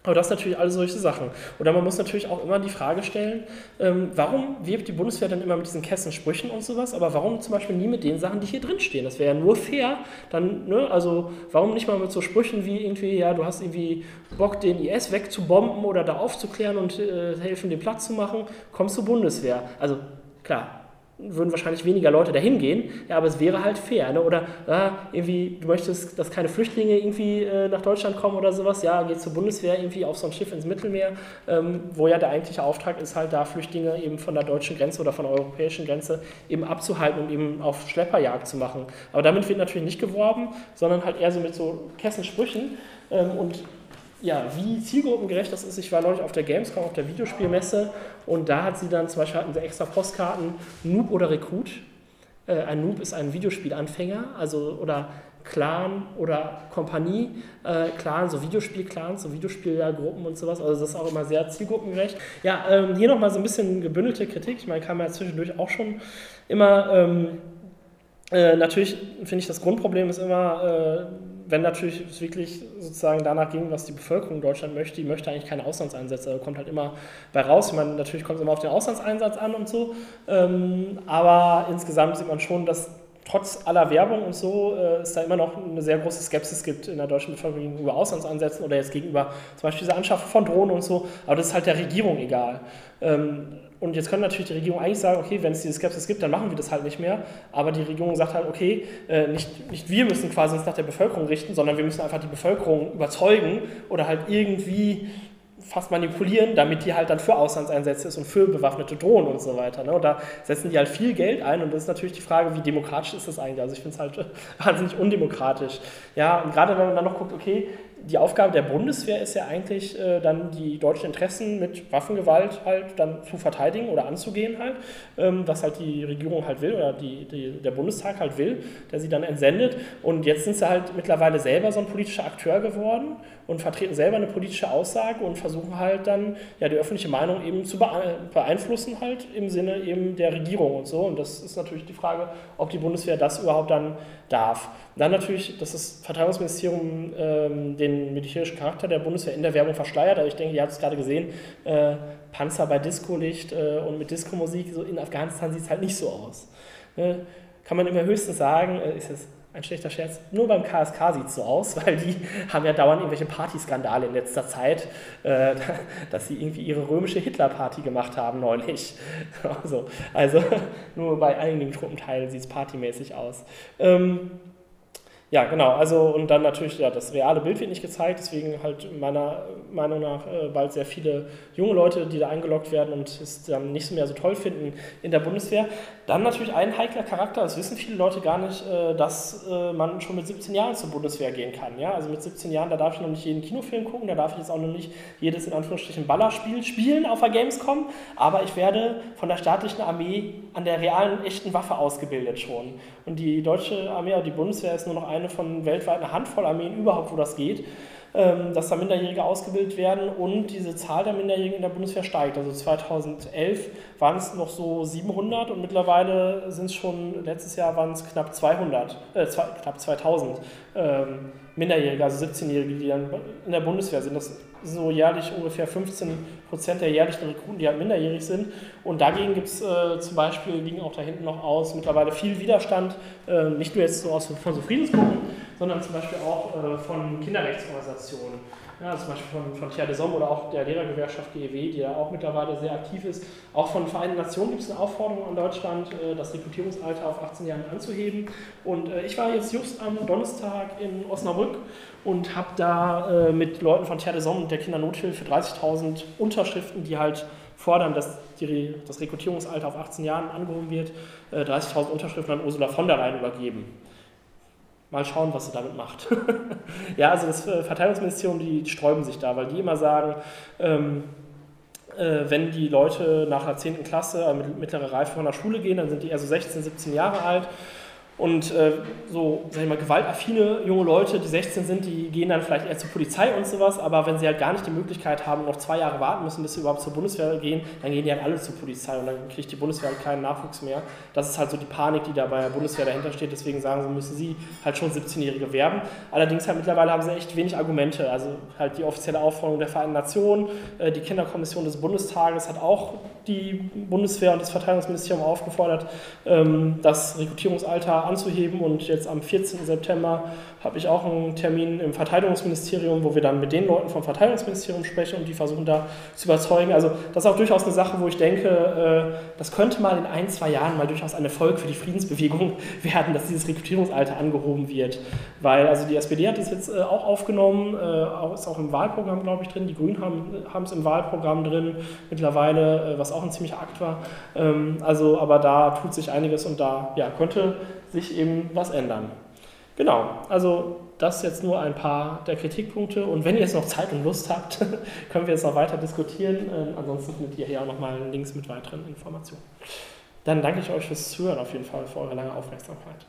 Aber das natürlich alle solche Sachen. Oder man muss natürlich auch immer die Frage stellen, ähm, warum wirbt die Bundeswehr dann immer mit diesen Kessensprüchen und sowas, aber warum zum Beispiel nie mit den Sachen, die hier drin stehen? Das wäre ja nur fair. Dann, ne, also warum nicht mal mit so Sprüchen wie irgendwie, ja, du hast irgendwie Bock, den IS wegzubomben oder da aufzuklären und äh, helfen, den Platz zu machen, kommst zur Bundeswehr. Also klar, würden wahrscheinlich weniger Leute dahin gehen, ja, aber es wäre halt fair. Ne? Oder ah, irgendwie, du möchtest, dass keine Flüchtlinge irgendwie äh, nach Deutschland kommen oder sowas, ja, geht zur Bundeswehr irgendwie auf so ein Schiff ins Mittelmeer, ähm, wo ja der eigentliche Auftrag ist, halt da Flüchtlinge eben von der deutschen Grenze oder von der europäischen Grenze eben abzuhalten und eben auf Schlepperjagd zu machen. Aber damit wird natürlich nicht geworben, sondern halt eher so mit so Kessensprüchen. Ähm, und ja, wie zielgruppengerecht das ist. Ich war neulich auf der Gamescom, auf der Videospielmesse und da hat sie dann zum Beispiel hatten sie extra Postkarten Noob oder Rekrut. Äh, ein Noob ist ein Videospielanfänger, also oder Clan oder Kompanie, äh, Clan, so Videospiel-Clans, so Videospielgruppen und sowas. Also das ist auch immer sehr zielgruppengerecht. Ja, ähm, hier nochmal so ein bisschen gebündelte Kritik. Ich meine, kam ja zwischendurch auch schon immer. Ähm, äh, natürlich finde ich, das Grundproblem ist immer, äh, wenn natürlich es wirklich sozusagen danach ging, was die Bevölkerung in Deutschland möchte, die möchte eigentlich keine Auslandseinsätze. Da kommt halt immer bei raus. Ich meine, natürlich kommt es immer auf den Auslandseinsatz an und so. Ähm, aber insgesamt sieht man schon, dass trotz aller Werbung und so äh, es da immer noch eine sehr große Skepsis gibt in der deutschen Bevölkerung gegenüber Auslandseinsätzen oder jetzt gegenüber zum Beispiel dieser Anschaffung von Drohnen und so. Aber das ist halt der Regierung egal. Ähm, und jetzt können natürlich die Regierung eigentlich sagen, okay, wenn es diese Skepsis gibt, dann machen wir das halt nicht mehr. Aber die Regierung sagt halt, okay, äh, nicht, nicht wir müssen quasi uns nach der Bevölkerung richten, sondern wir müssen einfach die Bevölkerung überzeugen oder halt irgendwie fast manipulieren, damit die halt dann für Auslandseinsätze ist und für bewaffnete Drohnen und so weiter. Ne? Und da setzen die halt viel Geld ein und das ist natürlich die Frage, wie demokratisch ist das eigentlich? Also ich finde es halt wahnsinnig undemokratisch. Ja, und gerade wenn man dann noch guckt, okay, die Aufgabe der Bundeswehr ist ja eigentlich äh, dann die deutschen Interessen mit Waffengewalt halt dann zu verteidigen oder anzugehen halt, ähm, was halt die Regierung halt will oder die, die, der Bundestag halt will, der sie dann entsendet. Und jetzt sind sie halt mittlerweile selber so ein politischer Akteur geworden und vertreten selber eine politische Aussage und versuchen halt dann ja die öffentliche Meinung eben zu beeinflussen halt im Sinne eben der Regierung und so. Und das ist natürlich die Frage, ob die Bundeswehr das überhaupt dann darf. Dann natürlich, dass das Verteidigungsministerium ähm, den den militärischen Charakter der Bundeswehr in der Werbung verschleiert. Aber ich denke, ihr habt es gerade gesehen, äh, Panzer bei Discolicht äh, und mit Disco-Musik, so in Afghanistan sieht es halt nicht so aus. Ne? Kann man immer höchstens sagen, äh, ist es ein schlechter Scherz, nur beim KSK sieht es so aus, weil die haben ja dauernd irgendwelche Partyskandale in letzter Zeit, äh, dass sie irgendwie ihre römische Hitler-Party gemacht haben neulich. Also, also nur bei einigen Truppenteilen sieht es partymäßig aus. Ähm, ja, genau. Also und dann natürlich ja, das reale Bild wird nicht gezeigt, deswegen halt meiner Meinung nach äh, bald sehr viele junge Leute, die da eingeloggt werden und es dann nicht mehr so toll finden in der Bundeswehr. Dann natürlich ein heikler Charakter, das wissen viele Leute gar nicht, äh, dass äh, man schon mit 17 Jahren zur Bundeswehr gehen kann. Ja? Also mit 17 Jahren, da darf ich noch nicht jeden Kinofilm gucken, da darf ich jetzt auch noch nicht jedes in Anführungsstrichen Ballerspiel spielen auf der Gamescom, aber ich werde von der staatlichen Armee an der realen, echten Waffe ausgebildet schon. Und die deutsche Armee, die Bundeswehr ist nur noch eine von weltweit einer Handvoll Armeen überhaupt, wo das geht, ähm, dass da Minderjährige ausgebildet werden und diese Zahl der Minderjährigen in der Bundeswehr steigt. Also 2011 waren es noch so 700 und mittlerweile sind es schon, letztes Jahr waren es knapp 200, äh, knapp 2000 ähm, Minderjährige, also 17-Jährige, die dann in der Bundeswehr sind. Das sind so jährlich ungefähr 15 Prozent der jährlichen Rekruten, die halt minderjährig sind. Und dagegen gibt es äh, zum Beispiel, liegen auch da hinten noch aus, mittlerweile viel Widerstand, äh, nicht nur jetzt so aus, von so Friedensgruppen, sondern zum Beispiel auch äh, von Kinderrechtsorganisationen. Ja, zum Beispiel von, von de Somme oder auch der Lehrergewerkschaft GEW, die ja auch mittlerweile sehr aktiv ist. Auch von Vereinten Nationen gibt es eine Aufforderung an Deutschland, äh, das Rekrutierungsalter auf 18 Jahren anzuheben. Und äh, ich war jetzt just am Donnerstag in Osnabrück und habe da äh, mit Leuten von Thierry de Somme und der Kindernothilfe 30.000 Unterschriften, die halt fordern, dass die, das Rekrutierungsalter auf 18 Jahren angehoben wird, 30.000 Unterschriften an Ursula von der Leyen übergeben. Mal schauen, was sie damit macht. ja, also das äh, Verteidigungsministerium, die sträuben sich da, weil die immer sagen, ähm, äh, wenn die Leute nach der 10. Klasse, äh, mittlere Reife von der Schule gehen, dann sind die eher so 16, 17 Jahre alt und äh, so, sag ich mal, gewaltaffine junge Leute, die 16 sind, die gehen dann vielleicht eher zur Polizei und sowas, aber wenn sie halt gar nicht die Möglichkeit haben, noch zwei Jahre warten müssen, bis sie überhaupt zur Bundeswehr gehen, dann gehen die halt alle zur Polizei und dann kriegt die Bundeswehr halt keinen Nachwuchs mehr. Das ist halt so die Panik, die da bei der Bundeswehr dahinter steht, deswegen sagen sie, müssen sie halt schon 17-Jährige werben. Allerdings halt mittlerweile haben sie echt wenig Argumente, also halt die offizielle Aufforderung der Vereinten Nationen, äh, die Kinderkommission des Bundestages hat auch die Bundeswehr und das Verteidigungsministerium aufgefordert, ähm, das Rekrutierungsalter anzuheben. Und jetzt am 14. September habe ich auch einen Termin im Verteidigungsministerium, wo wir dann mit den Leuten vom Verteidigungsministerium sprechen und die versuchen da zu überzeugen. Also das ist auch durchaus eine Sache, wo ich denke, äh, das könnte mal in ein, zwei Jahren mal durchaus ein Erfolg für die Friedensbewegung werden, dass dieses Rekrutierungsalter angehoben wird. Weil also die SPD hat das jetzt äh, auch aufgenommen, äh, ist auch im Wahlprogramm, glaube ich, drin. Die Grünen haben es im Wahlprogramm drin mittlerweile, was auch ein ziemlicher Akt war. Ähm, also, aber da tut sich einiges und da ja, könnte sich eben was ändern. Genau, also das jetzt nur ein paar der Kritikpunkte. Und wenn ihr jetzt noch Zeit und Lust habt, können wir jetzt noch weiter diskutieren. Ähm, ansonsten findet ihr hier auch nochmal Links mit weiteren Informationen. Dann danke ich euch fürs Zuhören auf jeden Fall, für eure lange Aufmerksamkeit.